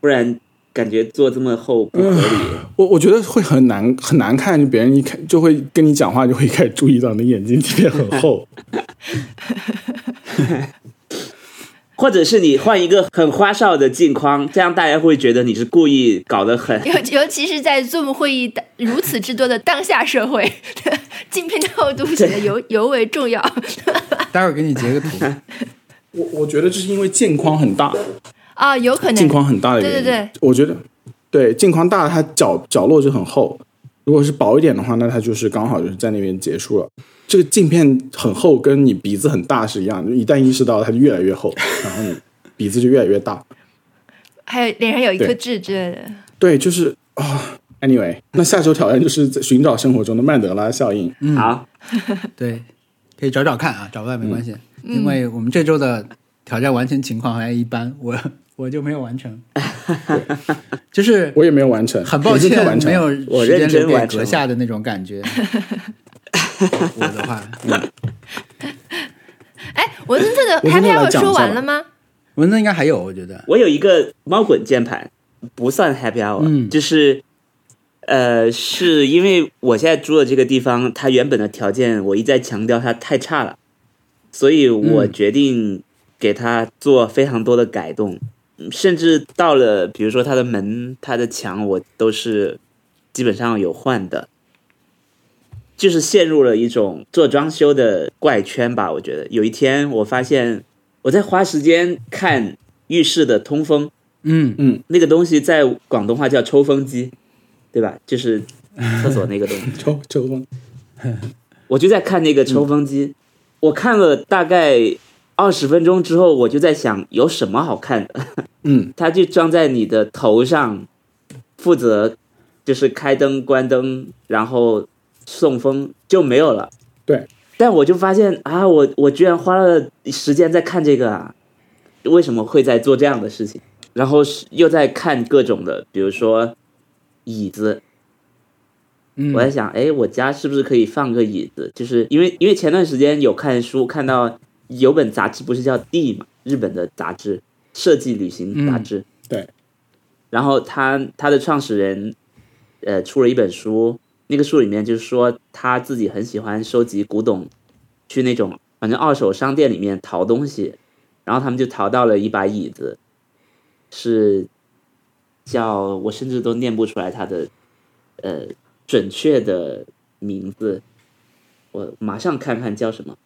不然感觉做这么厚不合理。我我觉得会很难很难看，就别人一看就会跟你讲话，就会开始注意到你的眼镜贴片很厚。[laughs] 或者是你换一个很花哨的镜框，这样大家会觉得你是故意搞得很。尤尤其是在 Zoom 会议的如此之多的当下社会，[laughs] 镜片的厚度显得尤尤为重要。[laughs] 待会儿给你截个图。我我觉得这是因为镜框很大，啊，有可能镜框很大的原因。对对对，我觉得对镜框大，它角角落就很厚。如果是薄一点的话，那它就是刚好就是在那边结束了。这个镜片很厚，跟你鼻子很大是一样的。一旦意识到，它就越来越厚，[laughs] 然后你鼻子就越来越大。还有脸上有一颗痣之类的。对，就是啊。anyway，那下周挑战就是在寻找生活中的曼德拉效应。好，[laughs] 对，可以找找看啊，找不到没关系，因为我们这周的挑战完成情况好像一般，我我就没有完成，就是 [laughs] 我也没有完成，很抱歉完成没有我认时间留给阁下的那种感觉。我的话，[laughs] 哎，文森特的 Happy 来 Hour 说完了吗？文森应该还有，我觉得，我有一个猫滚键盘，不算 Happy Hour，、嗯。就是呃，是因为我现在住的这个地方，它原本的条件我一再强调它太差了，所以我决定给它做非常多的改动，嗯甚至到了比如说它的门、它的墙，我都是基本上有换的。就是陷入了一种做装修的怪圈吧。我觉得有一天我发现我在花时间看浴室的通风，嗯嗯那个东西在广东话叫抽风机，对吧？就是厕所那个东西。[laughs] 抽抽风，我就在看那个抽风机，我看了大概二十分钟之后，我就在想有什么好看的？[laughs] 嗯，它就装在你的头上，负责就是开灯、关灯，然后送风就没有了。对，但我就发现啊，我我居然花了时间在看这个啊，为什么会在做这样的事情？然后是又在看各种的，比如说椅子，嗯，我在想，哎，我家是不是可以放个椅子？就是因为因为前段时间有看书，看到有本杂志不是叫《D》嘛，日本的杂志，设计旅行杂志。对。然后他他的创始人，呃，出了一本书，那个书里面就是说他自己很喜欢收集古董，去那种反正二手商店里面淘东西，然后他们就淘到了一把椅子，是叫我甚至都念不出来它的呃准确的名字，我马上看看叫什么，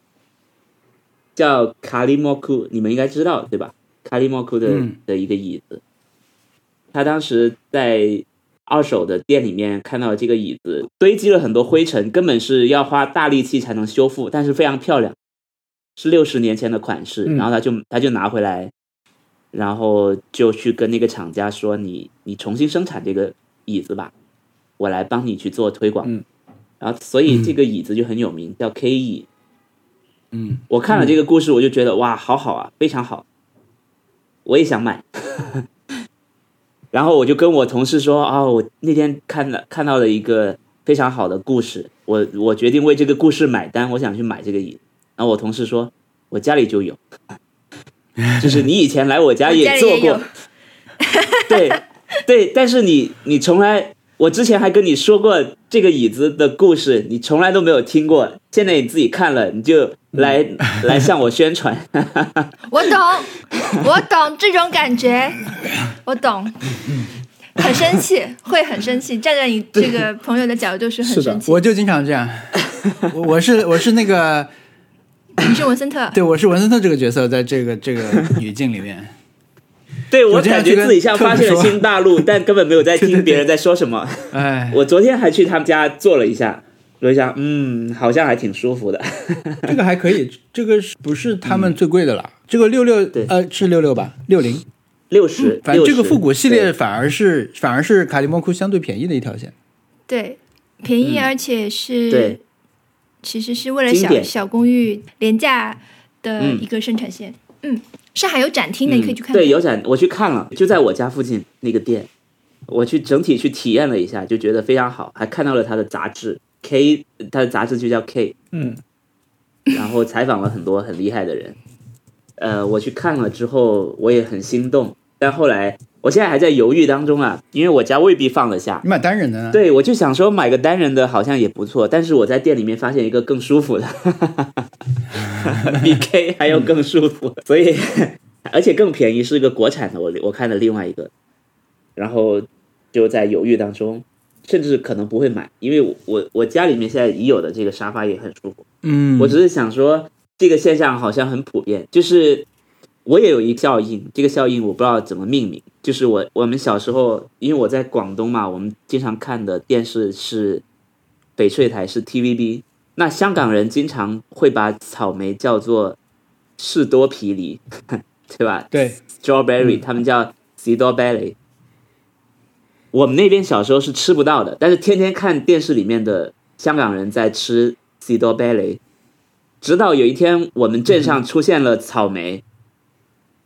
叫卡利莫库，你们应该知道对吧？卡利莫库的、嗯的一个椅子，他当时在二手的店里面看到这个椅子，堆积了很多灰尘，根本是要花大力气才能修复，但是非常漂亮，是六十年前的款式，嗯然后他就他就拿回来，然后就去跟那个厂家说你你重新生产这个椅子吧，我来帮你去做推广。嗯然后所以这个椅子就很有名，叫 K 椅。嗯，我看了这个故事，我就觉得哇，好好啊，非常好，我也想买。[laughs] 然后我就跟我同事说啊、我那天看了看到了一个非常好的故事，我我决定为这个故事买单，我想去买这个椅子。然后我同事说，我家里就有，[laughs] 就是你以前来我家也做过。对对，但是你你从来，我之前还跟你说过这个椅子的故事，你从来都没有听过，现在你自己看了，你就来、[laughs] 来向我宣传。[laughs] 我懂，我懂这种感觉，我懂。很生气，会很生气。站在你这个朋友的角度是很生气。我就经常这样，我 [laughs] 我是我是那个，你是文森特，对我是文森特这个角色，在这个这个语境里面，对我感觉自己像发现了新大陆，但根本没有在听别人在说什么。哎，[laughs] 我昨天还去他们家坐了一下，坐一下，嗯，好像还挺舒服的。这个还可以，[laughs] 这个是不是他们最贵的了？这个六六呃是六六吧，六零，六十，反正这个复古系列反而是反而是卡利莫库相对便宜的一条线。对，便宜，而且是、嗯对。其实是为了小小公寓廉价的嗯。一个生产线。嗯，上海有展厅的，你可以去看看。对，有展，我去看了，就在我家附近那个店，我去整体去体验了一下，就觉得非常好，还看到了他的杂志 K，他的杂志就叫 K，嗯，然后采访了很多很厉害的人。呃，我去看了之后，我也很心动，但后来我现在还在犹豫当中啊，因为我家未必放得下。你买单人的呢？，对，我就想说买个单人的好像也不错，但是我在店里面发现一个更舒服的，[laughs] 比 K 还要更舒服，所以而且更便宜，是一个国产的。我我看了另外一个，然后就在犹豫当中，甚至可能不会买，因为我我我家里面现在已有的这个沙发也很舒服。嗯，我只是想说，这个现象好像很普遍，就是我也有一个效应，这个效应我不知道怎么命名。就是我我们小时候，因为我在广东嘛，我们经常看的电视是翡翠台，是 TVB。那香港人经常会把草莓叫做士多啤梨，[laughs] 对吧对，？Strawberry，、他们叫 Strawberry。我们那边小时候是吃不到的，但是天天看电视里面的香港人在吃 Strawberry，直到有一天我们镇上出现了草莓，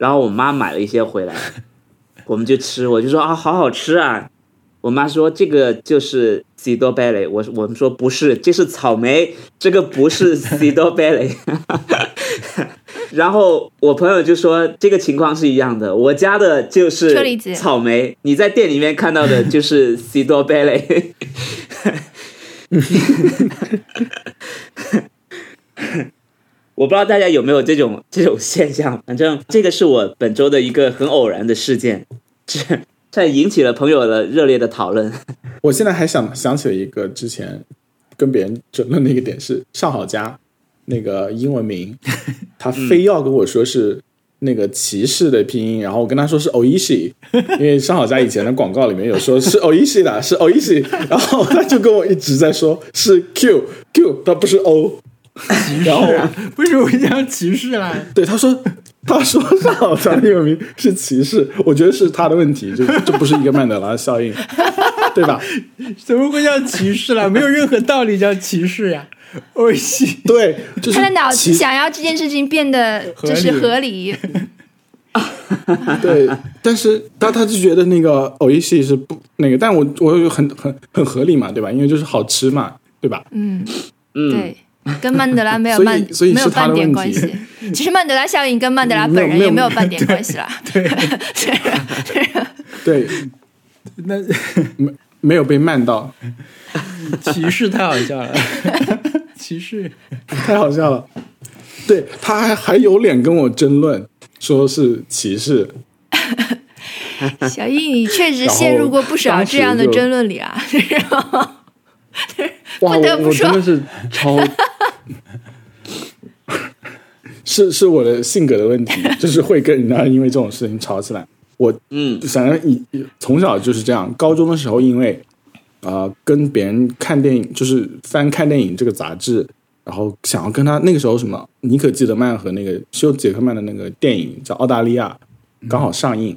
然后我妈买了一些回来，[laughs] 我们就吃，我就说啊，好好吃啊。我妈说这个就是 c i d o b e l l y 我我们说不是，这是草莓，这个不是 c i d o b e l l y 然后我朋友就说这个情况是一样的，我家的就是车厘子。草莓，你在店里面看到的就是 c i d o b e l l y 我不知道大家有没有这种 [laughs] 这种现象，反正这个是我本周的一个很偶然的事件，[laughs] 这这引起了朋友的热烈的讨论。[laughs] 我现在还想想起了一个之前跟别人争论的一个点是上好佳那个英文名，他非要跟我说是那个骑士的拼音，然后我跟他说是 oishi，因为上好佳以前的广告里面有说是 oishi 的，是 oishi，然后他就跟我一直在说是 q q，他不是 o，[laughs] 然后为什么会这样歧视啦？对他说。[laughs] 他说上好佳的英文名是歧视，我觉得是他的问题，就这不是一个曼德拉效应，[laughs] 对吧？怎么会叫歧视啦？没有任何道理叫歧视呀！我西，对，就是他的脑子想要这件事情变得就是合理，对，但是他他就觉得那个偶一系是不那个，但我我有很很很合理嘛，对吧？因为就是好吃嘛，对吧？嗯，嗯，对，跟曼德拉没有所以曼所以没有半点关系。其实曼德拉效应跟曼德拉本人也没有半点关系啦。[laughs] 对，对，那没没有被慢到，歧视太好笑了，歧视。太好笑了。对，他还还有脸跟我争论，说是歧视。小易，你确实陷入过不少这样的争论里啊。[laughs] 哇，我我真的是超，[laughs] 是是我的性格的问题，就是会跟人家因为这种事情吵起来。我嗯反正以从小就是这样。高中的时候，因为啊、呃跟别人看电影，就是翻看电影这个杂志，然后想要跟他那个时候什么尼可基德曼和那个休杰克曼的那个电影叫《澳大利亚》，刚好上映，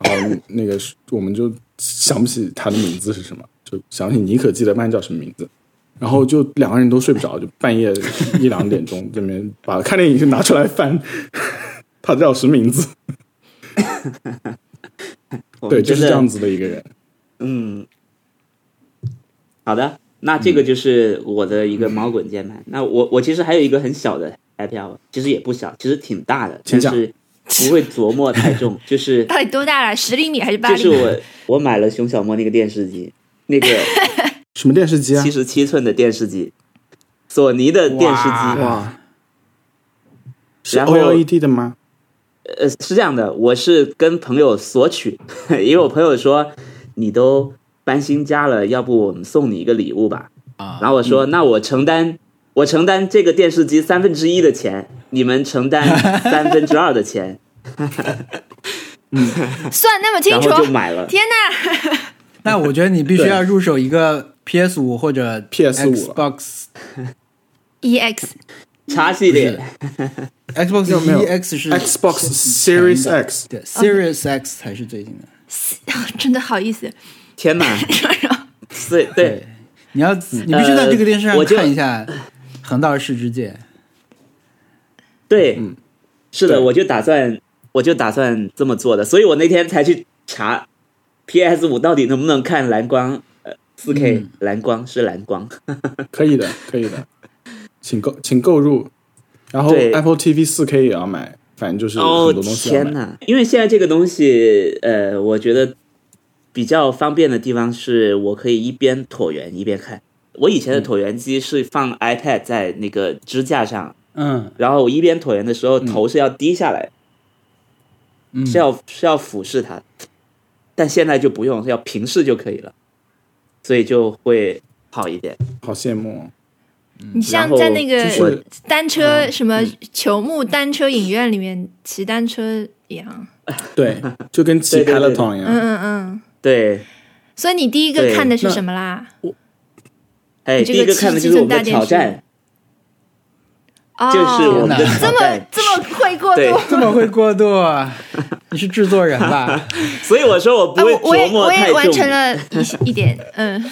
然后那个我们就想不起他的名字是什么，就想起尼可基德曼叫什么名字。然后就两个人都睡不着，就半夜一两点钟这边把看电影就拿出来翻，他叫什么名字？[laughs] 对，就是这样子的一个人。嗯，好的，那这个就是我的一个猫滚键盘。那我我其实还有一个很小的 happy hour，其实也不小，其实挺大的，[laughs] 请讲但是不会琢磨太重。[laughs] 就是到底多大了？十厘米还是八厘米？就是我我买了熊小莫那个电视机，那个什么电视机啊七？十七寸的电视机，索尼的电视机。哇，是 OLED 的吗？呃，是这样的，我是跟朋友索取，[laughs] 因为我朋友说你都搬新家了，要不我们送你一个礼物吧？啊然后我说、那我承担，我承担这个电视机三分之一的钱，你们承担 [laughs] 三分之二的钱，[laughs] 算那么清楚然后？就买了。天哪！[laughs] 那我觉得你必须要入手一个 PS 五或者 PS 五 Xbox EX 叉系列，[laughs] Xbox 有没有。EX 是 Xbox Series X 对 Series X 才是最近的。[laughs] 真的好意思，天哪！对。对，你要你必须在这个电视上我看一下《横道世之介。对，是的，我就打算，我就打算这么做的，所以我那天才去查 PS 五到底能不能看蓝光，呃，四 K 嗯蓝光是蓝光，[laughs] 可以的，可以的，请购请购入。然后 Apple TV 四 K 也要买，反正就是哦很多东西。天哪！因为现在这个东西，呃，我觉得比较方便的地方是我可以一边椭圆一边看。我以前的椭圆机是放 iPad 在那个支架上，》。嗯，然后我一边椭圆的时候头是要低下来，是要是要俯视它，但现在就不用，要平视就可以了，所以就会好一点。好羡慕哦。你像在那个单车什么球幕单车影院里面骑单车一样，对，就跟骑对对对 Peloton 一样。嗯嗯嗯。对，所以你第一个看的是什么啦？哎，这个第一个看的就是我们的挑战，哦，就是我们的这么。这么会过对渡。这么会过度啊？你是制作人吧？[laughs] 所以我说我不啊，会我我也琢磨太我也完成。了一一点，嗯，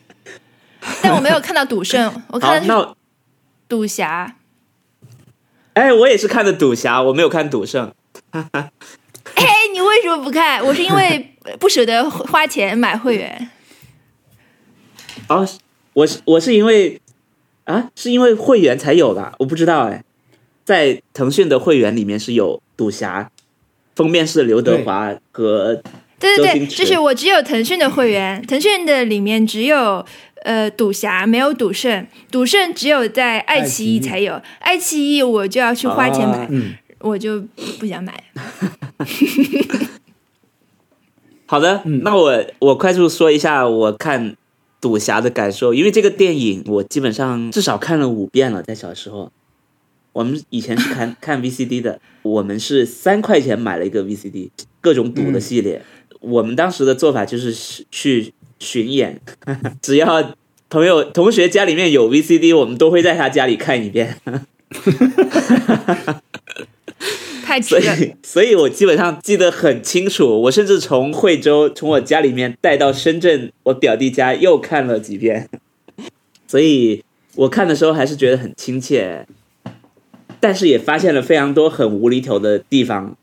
[laughs] 但我没有看到赌圣，我看，的是那我赌侠。哎，我也是看的赌侠，我没有看赌圣。[laughs] 哎，你为什么不看？我是因为不舍得花钱买会员。哦，我是我是因为啊，是因为会员才有的，我不知道哎，在腾讯的会员里面是有赌侠，封面是刘德华和对对对，就是我只有腾讯的会员，[laughs] 腾讯的里面只有呃赌侠，没有赌圣，赌圣只有在爱奇艺才有，爱奇艺。我就要去花钱买，啊嗯，我就不想买。[laughs] 好的，那我我快速说一下我看赌侠的感受，因为这个电影我基本上至少看了五遍了，在小时候。我们以前是看 [laughs] 看 VCD 的，我们是三块钱买了一个 VCD，各种赌的系列。我们当时的做法就是去去巡演，[laughs] 只要朋友同学家里面有 VCD，我们都会在他家里看一遍。[laughs] 太值所了，以，所以我基本上记得很清楚。我甚至从惠州从我家里面带到深圳，我表弟家又看了几遍。所以我看的时候还是觉得很亲切，但是也发现了非常多很无厘头的地方。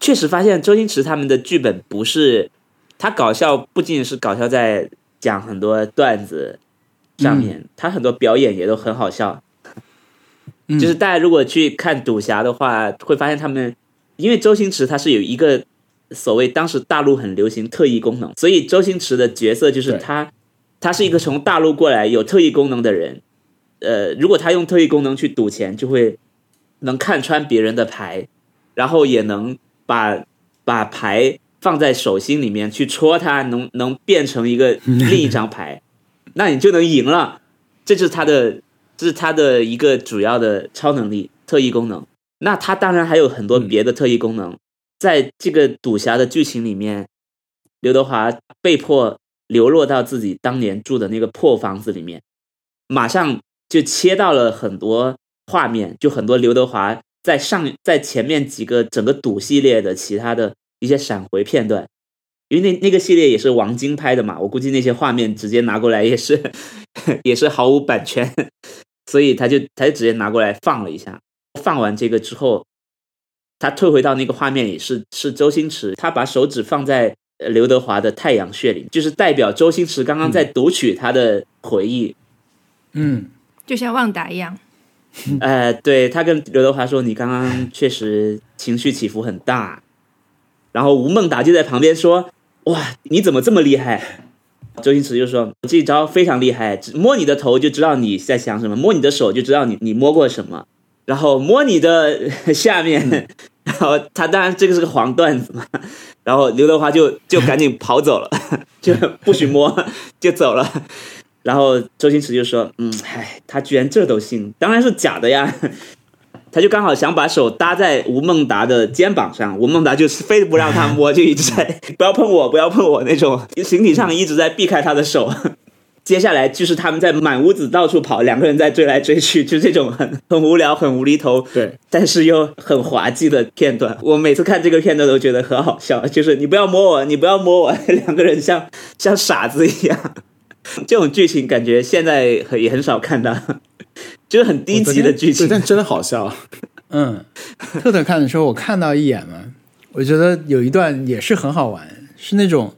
确实发现周星驰他们的剧本不是他搞笑，不仅仅是搞笑在讲很多段子上面，他很多表演也都很好笑。就是大家如果去看赌侠的话，会发现他们，因为周星驰他是有一个所谓当时大陆很流行特异功能，所以周星驰的角色就是他，他是一个从大陆过来有特异功能的人。呃，如果他用特异功能去赌钱，就会能看穿别人的牌，然后也能把把牌放在手心里面去戳它，能能变成一个另一张牌，[laughs] 那你就能赢了。这就是他的，这是他的一个主要的超能力特异功能。那他当然还有很多别的特异功能，在这个赌侠的剧情里面，刘德华被迫流落到自己当年住的那个破房子里面，马上就切到了很多画面，就很多刘德华在上在前面几个整个赌系列的其他的一些闪回片段，因为那那个系列也是王晶拍的嘛，我估计那些画面直接拿过来也是 [laughs] 也是毫无版权，所以他就他就直接拿过来放了一下。放完这个之后，他退回到那个画面里是是周星驰，他把手指放在呃刘德华的太阳穴里，就是代表周星驰刚刚在读取他的回忆。嗯，就像旺达一样。[laughs] 呃，对他跟刘德华说：“你刚刚确实情绪起伏很大。”然后吴孟达就在旁边说：“哇，你怎么这么厉害？”周星驰就说：“这一招非常厉害，只摸你的头就知道你在想什么，摸你的手就知道你你摸过什么，然后摸你的下面，[laughs] 然后他当然这个是个黄段子嘛，然后刘德华就就赶紧跑走了，[laughs] 就不许摸，就走了。然后周星驰就说：“嗯，唉，他居然这都信，当然是假的呀。[laughs] ”他就刚好想把手搭在吴孟达的肩膀上，吴孟达就是非不让他摸，就一直在不要碰我，不要碰我那种，形体上一直在避开他的手。[laughs] 接下来就是他们在满屋子到处跑，两个人在追来追去，就这种很很无聊、很无厘头，对，但是又很滑稽的片段。我每次看这个片段都觉得很好笑，就是你不要摸我，你不要摸我，[laughs] 两个人像像傻子一样。[laughs] 这种剧情感觉现在很也很少看到，[laughs] 就是很低级的剧，情。但真的好笑。[laughs] 嗯，特特看的时候，我看到一眼嘛，我觉得有一段也是很好玩，是那种，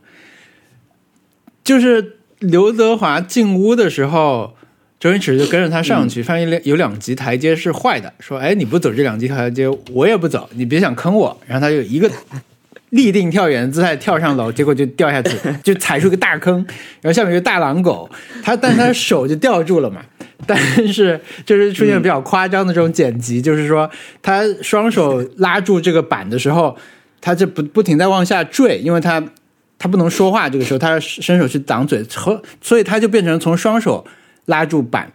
就是刘德华进屋的时候，周星驰就跟着他上去，发现两有两级台阶是坏的，说：“哎，你不走这两级台阶，我也不走，你别想坑我。”然后他就一个立定跳远姿态跳上楼，结果就掉下去，就踩出个大坑，然后下面有个大狼狗，他但他手就吊住了嘛。但是就是出现比较夸张的这种剪辑，就是说他双手拉住这个板的时候，他这不不停在往下坠，因为他他不能说话，这个时候他伸手去挡嘴，和所以他就变成从双手拉住板，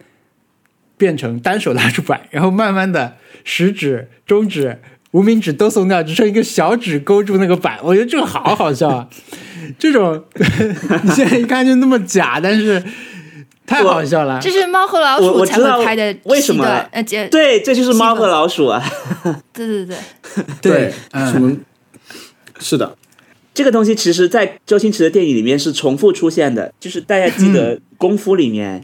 变成单手拉住板，然后慢慢的食指、中指、无名指都松掉，只剩一个小指勾住那个板。我觉得这个好好笑啊！[laughs] 这种你现在一看就那么假，但是太好笑了。这是猫和老鼠才会拍的为什么呃，对，这就是猫和老鼠啊。[laughs] 对对对，对，嗯，什么？是的，这个东西其实，在周星驰的电影里面是重复出现的，就是大家记得 [laughs]《功夫》里面，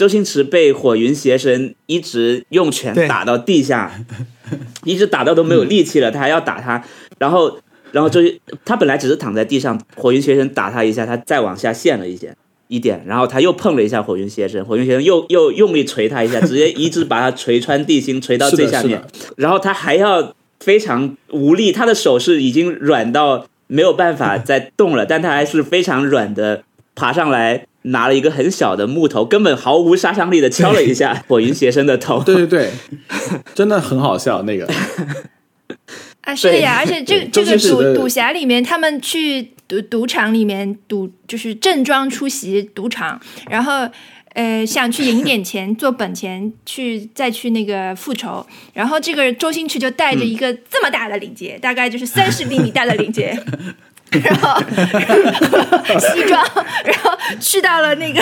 周星驰被火云邪神一直用拳打到地下，[laughs] 一直打到都没有力气了，他还要打他，然后，然后周星他本来只是躺在地上，火云邪神打他一下，他再往下陷了一些。一点，然后他又碰了一下火云邪神，火云邪神又又用力捶他一下，直接一直把他捶穿地心，捶到，最下面。[laughs] 然后他还要非常无力，他的手是已经软到没有办法再动了，但他还是非常软的爬上来，拿了一个很小的木头，根本毫无杀伤力的敲了一下火云邪神的头。对对对，[laughs] 真的很好笑那个。啊，是的呀，而且这对这个赌赌侠里面，他们去赌赌场里面赌，就是正装出席赌场，然后呃想去赢点钱做本钱，去再去那个复仇，然后这个周星驰就带着一个这么大的领结，大概就是三十厘米大的领结。[laughs] 然后西装，然后去到了那个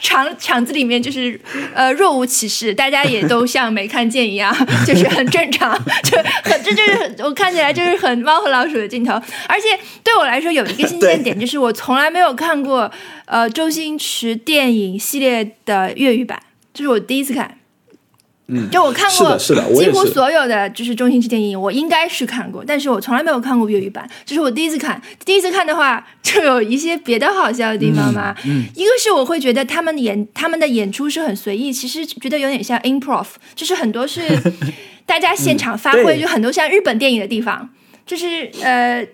场场子里面，就是呃若无其事，大家也都像没看见一样，就是很正常，就很这就是很我看起来就是很猫和老鼠的镜头。而且对我来说有一个新 [laughs] 鲜点，就是我从来没有看过呃周星驰电影系列的粤语版，这是我第一次看。嗯，就我看过，是的是的几乎所有的就是中星驰电影，我应该是看过，但是我从来没有看过粤语版，这是我第一次看。第一次看的话，就有一些别的好笑的地方嘛。嗯一个是我会觉得他们演他们的演出是很随意，其实觉得有点像 improv，就是很多是 [laughs] 大家现场发挥，对就很多像日本电影的地方，就是呃。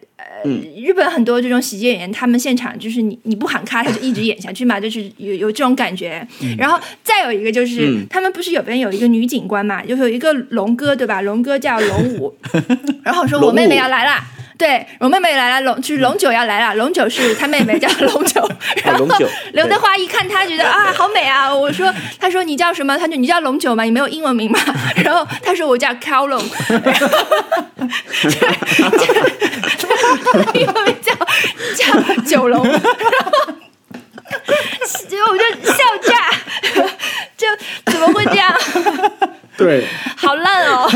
呃，日本很多这种喜剧演员，他们现场就是你你不喊咔，他就一直演下去嘛，就是有有这种感觉。然后再有一个就是，嗯他们不是有边有一个女警官嘛，就是有一个龙哥对吧？龙哥叫龙武，[laughs] 然后说我妹妹要来啦。对，我妹妹来了，龙就是龙九要来了，龙九是她妹妹叫 [laughs] 龙九，然后刘德华一看她觉得啊好美啊，我说 [laughs] 他说你叫什么？他就你叫龙九吗？你没有英文名吗？[laughs] 然后他说我叫 Cow 龙，然后就英文名叫叫九龙，然后结果我就笑炸，就怎么会这样？对，好烂哦！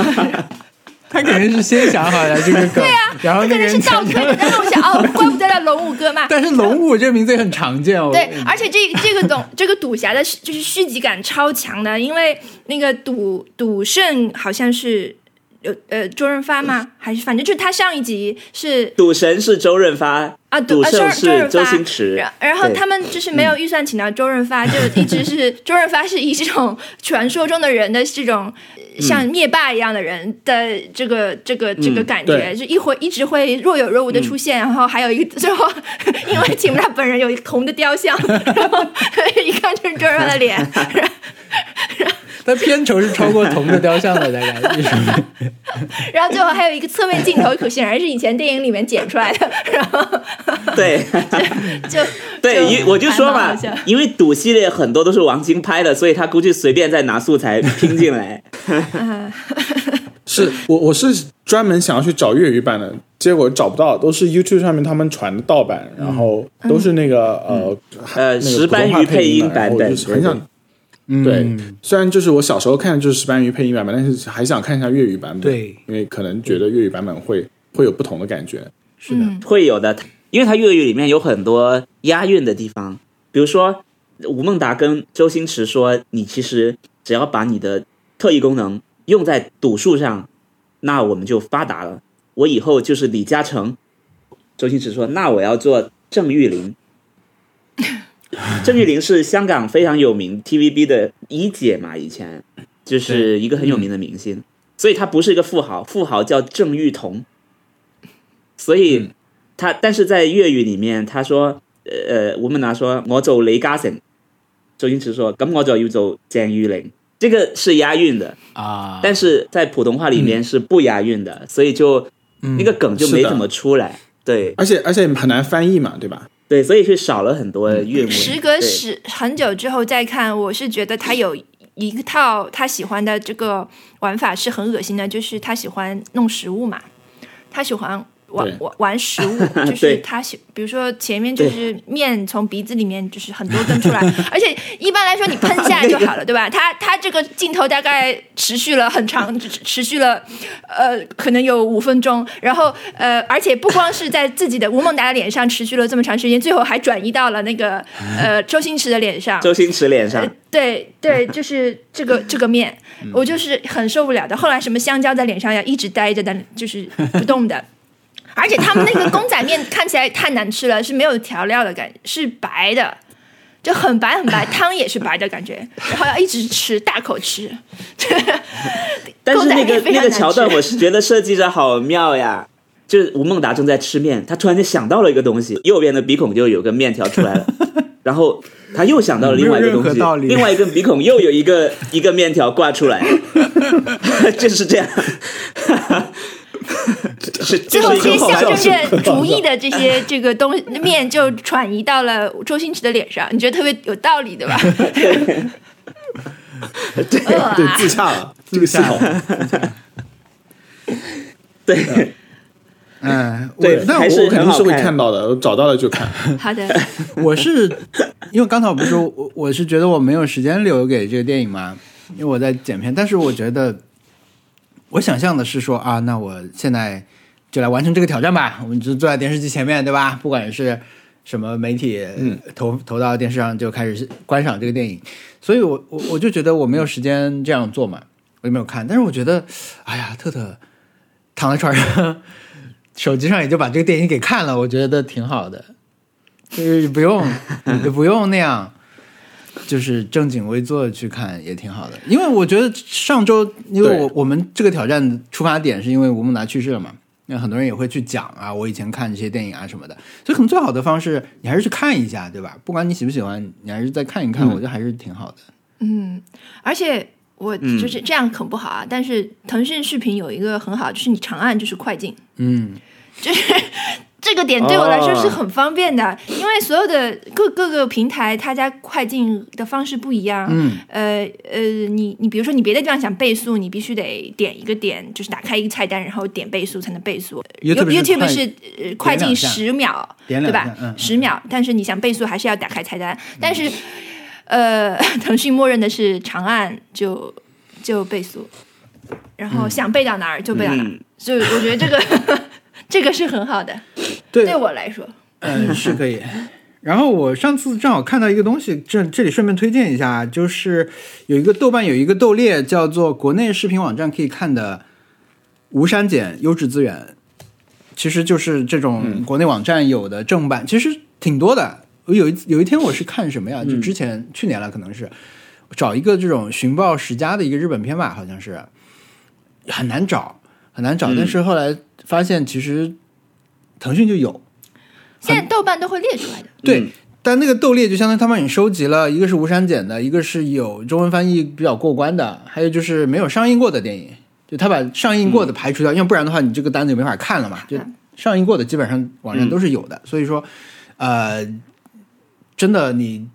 他肯定是先想好了这个梗，对啊然后他可能是那个人倒推的，但是我想哦，[laughs] 怪不得叫龙五哥嘛。但是龙五这个名字也很常见哦。对，而且这这个董 [laughs] 这个赌侠的，就是续集感超强的，因为那个赌赌圣好像是有呃周润发吗？还是反正就是他上一集是赌神是周润发，啊，赌啊周周圣是周润发星驰然。然后他们就是没有预算请到周润发，就一直是 [laughs] 周润发是以这种传说中的人的这种。像灭霸一样的人的这个这个这个嗯感觉，对。就一会一直会若有若无的出现，然后还有一个最后，因为请不他本人有一个铜的雕像，然后 [laughs] 一看就是周润发的脸，[laughs] 他片酬是超过 [laughs] 铜的雕像的，大概然后最后还有一个侧面镜头，可显然是以前电影里面剪出来的，然后对就对，因我就说嘛因为赌系列很多都是王晶拍的，所以他估计随便再拿素材拼进来。[laughs] 是我我是专门想要去找粤语版的，结果找不到，都是 YouTube 上面他们传的盗版，然后都是那个、呃呃，那个石斑鱼配音版本，就是很想对嗯，虽然就是我小时候看的就是石斑鱼配音版本，但是还想看一下粤语版本，对，因为可能觉得粤语版本会会有不同的感觉。是的，嗯。会有的，因为它粤语里面有很多押韵的地方，比如说吴孟达跟周星驰说：“你其实只要把你的特异功能用在赌术上，那我们就发达了。我以后就是李嘉诚。”周星驰说：“那我要做郑裕玲。[laughs] ”郑裕玲是香港非常有名 TVB 的一姐嘛，以前就是一个很有名的明星，所以她不是一个富豪，富豪叫郑裕彤。所以他，但是在粤语里面，他说，呃，吴孟达说我做李嘉诚，周星驰说咁我就要做郑裕玲，这个是押韵的，啊，但是在普通话里面是不押韵的，所以就那个梗就没怎么出来。对而且而且很难翻译嘛，对吧？对，所以是少了很多韵味。时隔对十很久之后再看，我是觉得他有一套他喜欢的这个玩法是很恶心的，就是他喜欢弄食物嘛，他喜欢玩玩 [laughs] 玩食物，[laughs] 就是他喜，比如说前面就是面从鼻子里面就是很多根出来，而且一般来说你喷下来就好了，对吧？他他这个镜头大概持续了很长，持持续了呃可能有五分钟，然后呃而且不光是在自己的吴孟达的脸上持续了这么长时间，最后还转移到了那个呃周星驰的脸上，周星驰脸上呃，对对，就是这个这个面，我就是很受不了的。后来什么香蕉在脸上要一直待着的，就是不动的。而且他们那个公仔面看起来太难吃了，是没有调料的感觉，是白的，就很白很白，[laughs] 汤也是白的感觉，然后要一直吃，大口吃。[laughs] 但是那个那个桥段，我是觉得设计的好妙呀。就是吴孟达正在吃面，他突然间想到了一个东西，右边的鼻孔就有个面条出来了，[laughs] 然后他又想到了另外一个东西另外一个鼻孔又有一个一个面条挂出来，就是这样。[laughs] 是最后这些象笑征着主义的这些这个东面就转移到了周星驰的脸上，你觉得特别有道理，[laughs] 对吧？对对，啊！自洽了，这个系统。[laughs] 对哎，我对那我我肯定是会看看到的，我找到了就看。好的，我是因为刚才我不是说我我是觉得我没有时间留给这个电影嘛，因为我在剪片，但是我觉得我想象的是说啊，那我现在就来完成这个挑战吧，我们就坐在电视机前面，对吧？不管是什么媒体，嗯，投投到电视上就开始观赏这个电影，所以我我我就觉得我没有时间这样做嘛，我也没有看。但是我觉得，哎呀，特特躺在床上，[laughs] 手机上也就把这个电影给看了，我觉得挺好的。就是不用，也 [laughs] 不用那样，就是正襟危坐地去看也挺好的。因为我觉得上周，因为我我们这个挑战出发点是因为吴孟达去世了嘛，那很多人也会去讲啊，我以前看这些电影啊什么的，所以可能最好的方式，你还是去看一下，对吧？不管你喜不喜欢，你还是再看一看，嗯我觉得还是挺好的。嗯，而且我嗯就是这样很不好啊。但是腾讯视频有一个很好，就是你长按就是快进，嗯，就是这个点对我来说是很方便的，因为所有的各各个平台它家快进的方式不一样。嗯，呃呃，你你比如说你别的地方想倍速，你必须得点一个点，就是打开一个菜单，然后点倍速才能倍速。YouTube 是呃快进十秒，对吧？十秒，但是你想倍速还是要打开菜单，但是。呃，[laughs] 腾讯默认的是长按就就倍速，然后想背到哪儿就背到哪儿，嗯。所以我觉得这个 [laughs] 这个是很好的，对对我来说。嗯，是可以。[laughs] 然后我上次正好看到一个东西，这这里顺便推荐一下，就是有一个豆瓣有一个豆列叫做国内视频网站可以看的无删减优质资源，其实就是这种国内网站有的正版，其实挺多的。我有一有一天我是看什么呀？就之前、去年了，可能是找一个这种寻报十佳的一个日本片吧，好像是很难找，很难找。但是后来发现，其实腾讯就有。现在豆瓣都会列出来的，对，嗯但那个豆列就相当于他帮你收集了，一个是无删减的，一个是有中文翻译比较过关的，还有就是没有上映过的电影，就他把上映过的排除掉，要不然的话你这个单子就没法看了嘛。就上映过的基本上网站都是有的，所以说，呃，真的你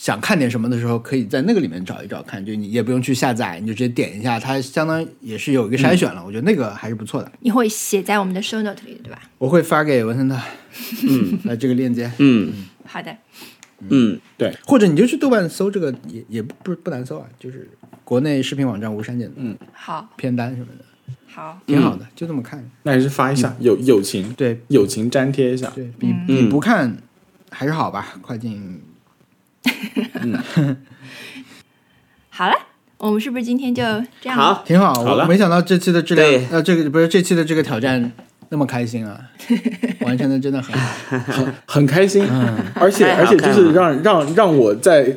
想看点什么的时候，可以在那个里面找一找看，就你也不用去下载，你就直接点一下，它相当于也是有一个筛选了，我觉得那个还是不错的。你会写在我们的 show note 里，对吧？我会发给文森特，嗯呃，这个链接。嗯好的，嗯，对或者你就去豆瓣搜这个，也也不不不难搜啊，就是国内视频网站无删减的嗯好，片单什么的，好，挺好的，就这么看。那还是发一下友友情，对友情粘贴一下。对比比不看还是好吧，快进。[laughs] 好了，我们是不是今天就这样？，好，挺好，好我没想到这期的质对。量，呃，这个不是这期的这个挑战那么开心啊，[laughs] 完成的真的很好。很开心，嗯。而且而且就是让让让我在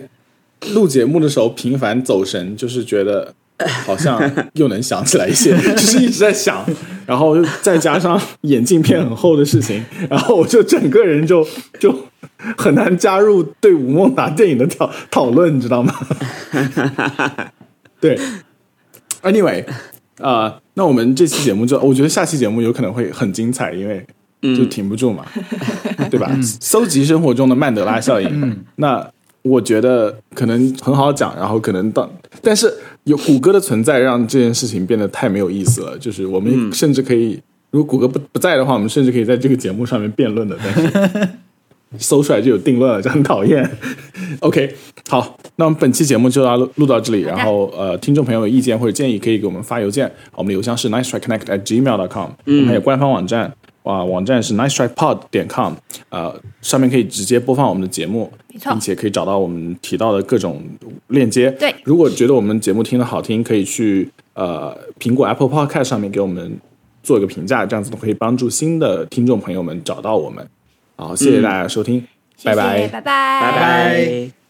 录节目的时候频繁走神，就是觉得 [laughs] 好像又能想起来一些，就是一直在想，然后再加上眼镜片很厚的事情，然后我就整个人就 [laughs] 就很难加入对吴孟达电影的讨讨论，你知道吗？[laughs] 对，Anyway，啊、那我们这期节目就，我觉得下期节目有可能会很精彩，因为就停不住嘛，对吧？搜集生活中的曼德拉效应，那我觉得可能很好讲，然后可能到，但是有谷歌的存在让这件事情变得太没有意思了。就是我们甚至可以，如果谷歌不不在的话，我们甚至可以在这个节目上面辩论的，但是 [laughs] 搜出来就有定论了，就很讨厌。[laughs] OK，好，那我们本期节目就到录录到这里。然后呃，听众朋友有意见或者建议，可以给我们发邮件，我们的邮箱是 nice try connect at gmail dot com，我们还有官方网站。啊，网站是 nice try pod 点 com，呃，上面可以直接播放我们的节目，没错并且可以找到我们提到的各种链接。对如果觉得我们节目听得好听，可以去呃苹果 Apple Podcast 上面给我们做一个评价，这样子可以帮助新的听众朋友们找到我们。好，谢谢大家收听，谢谢拜拜。拜拜，拜拜。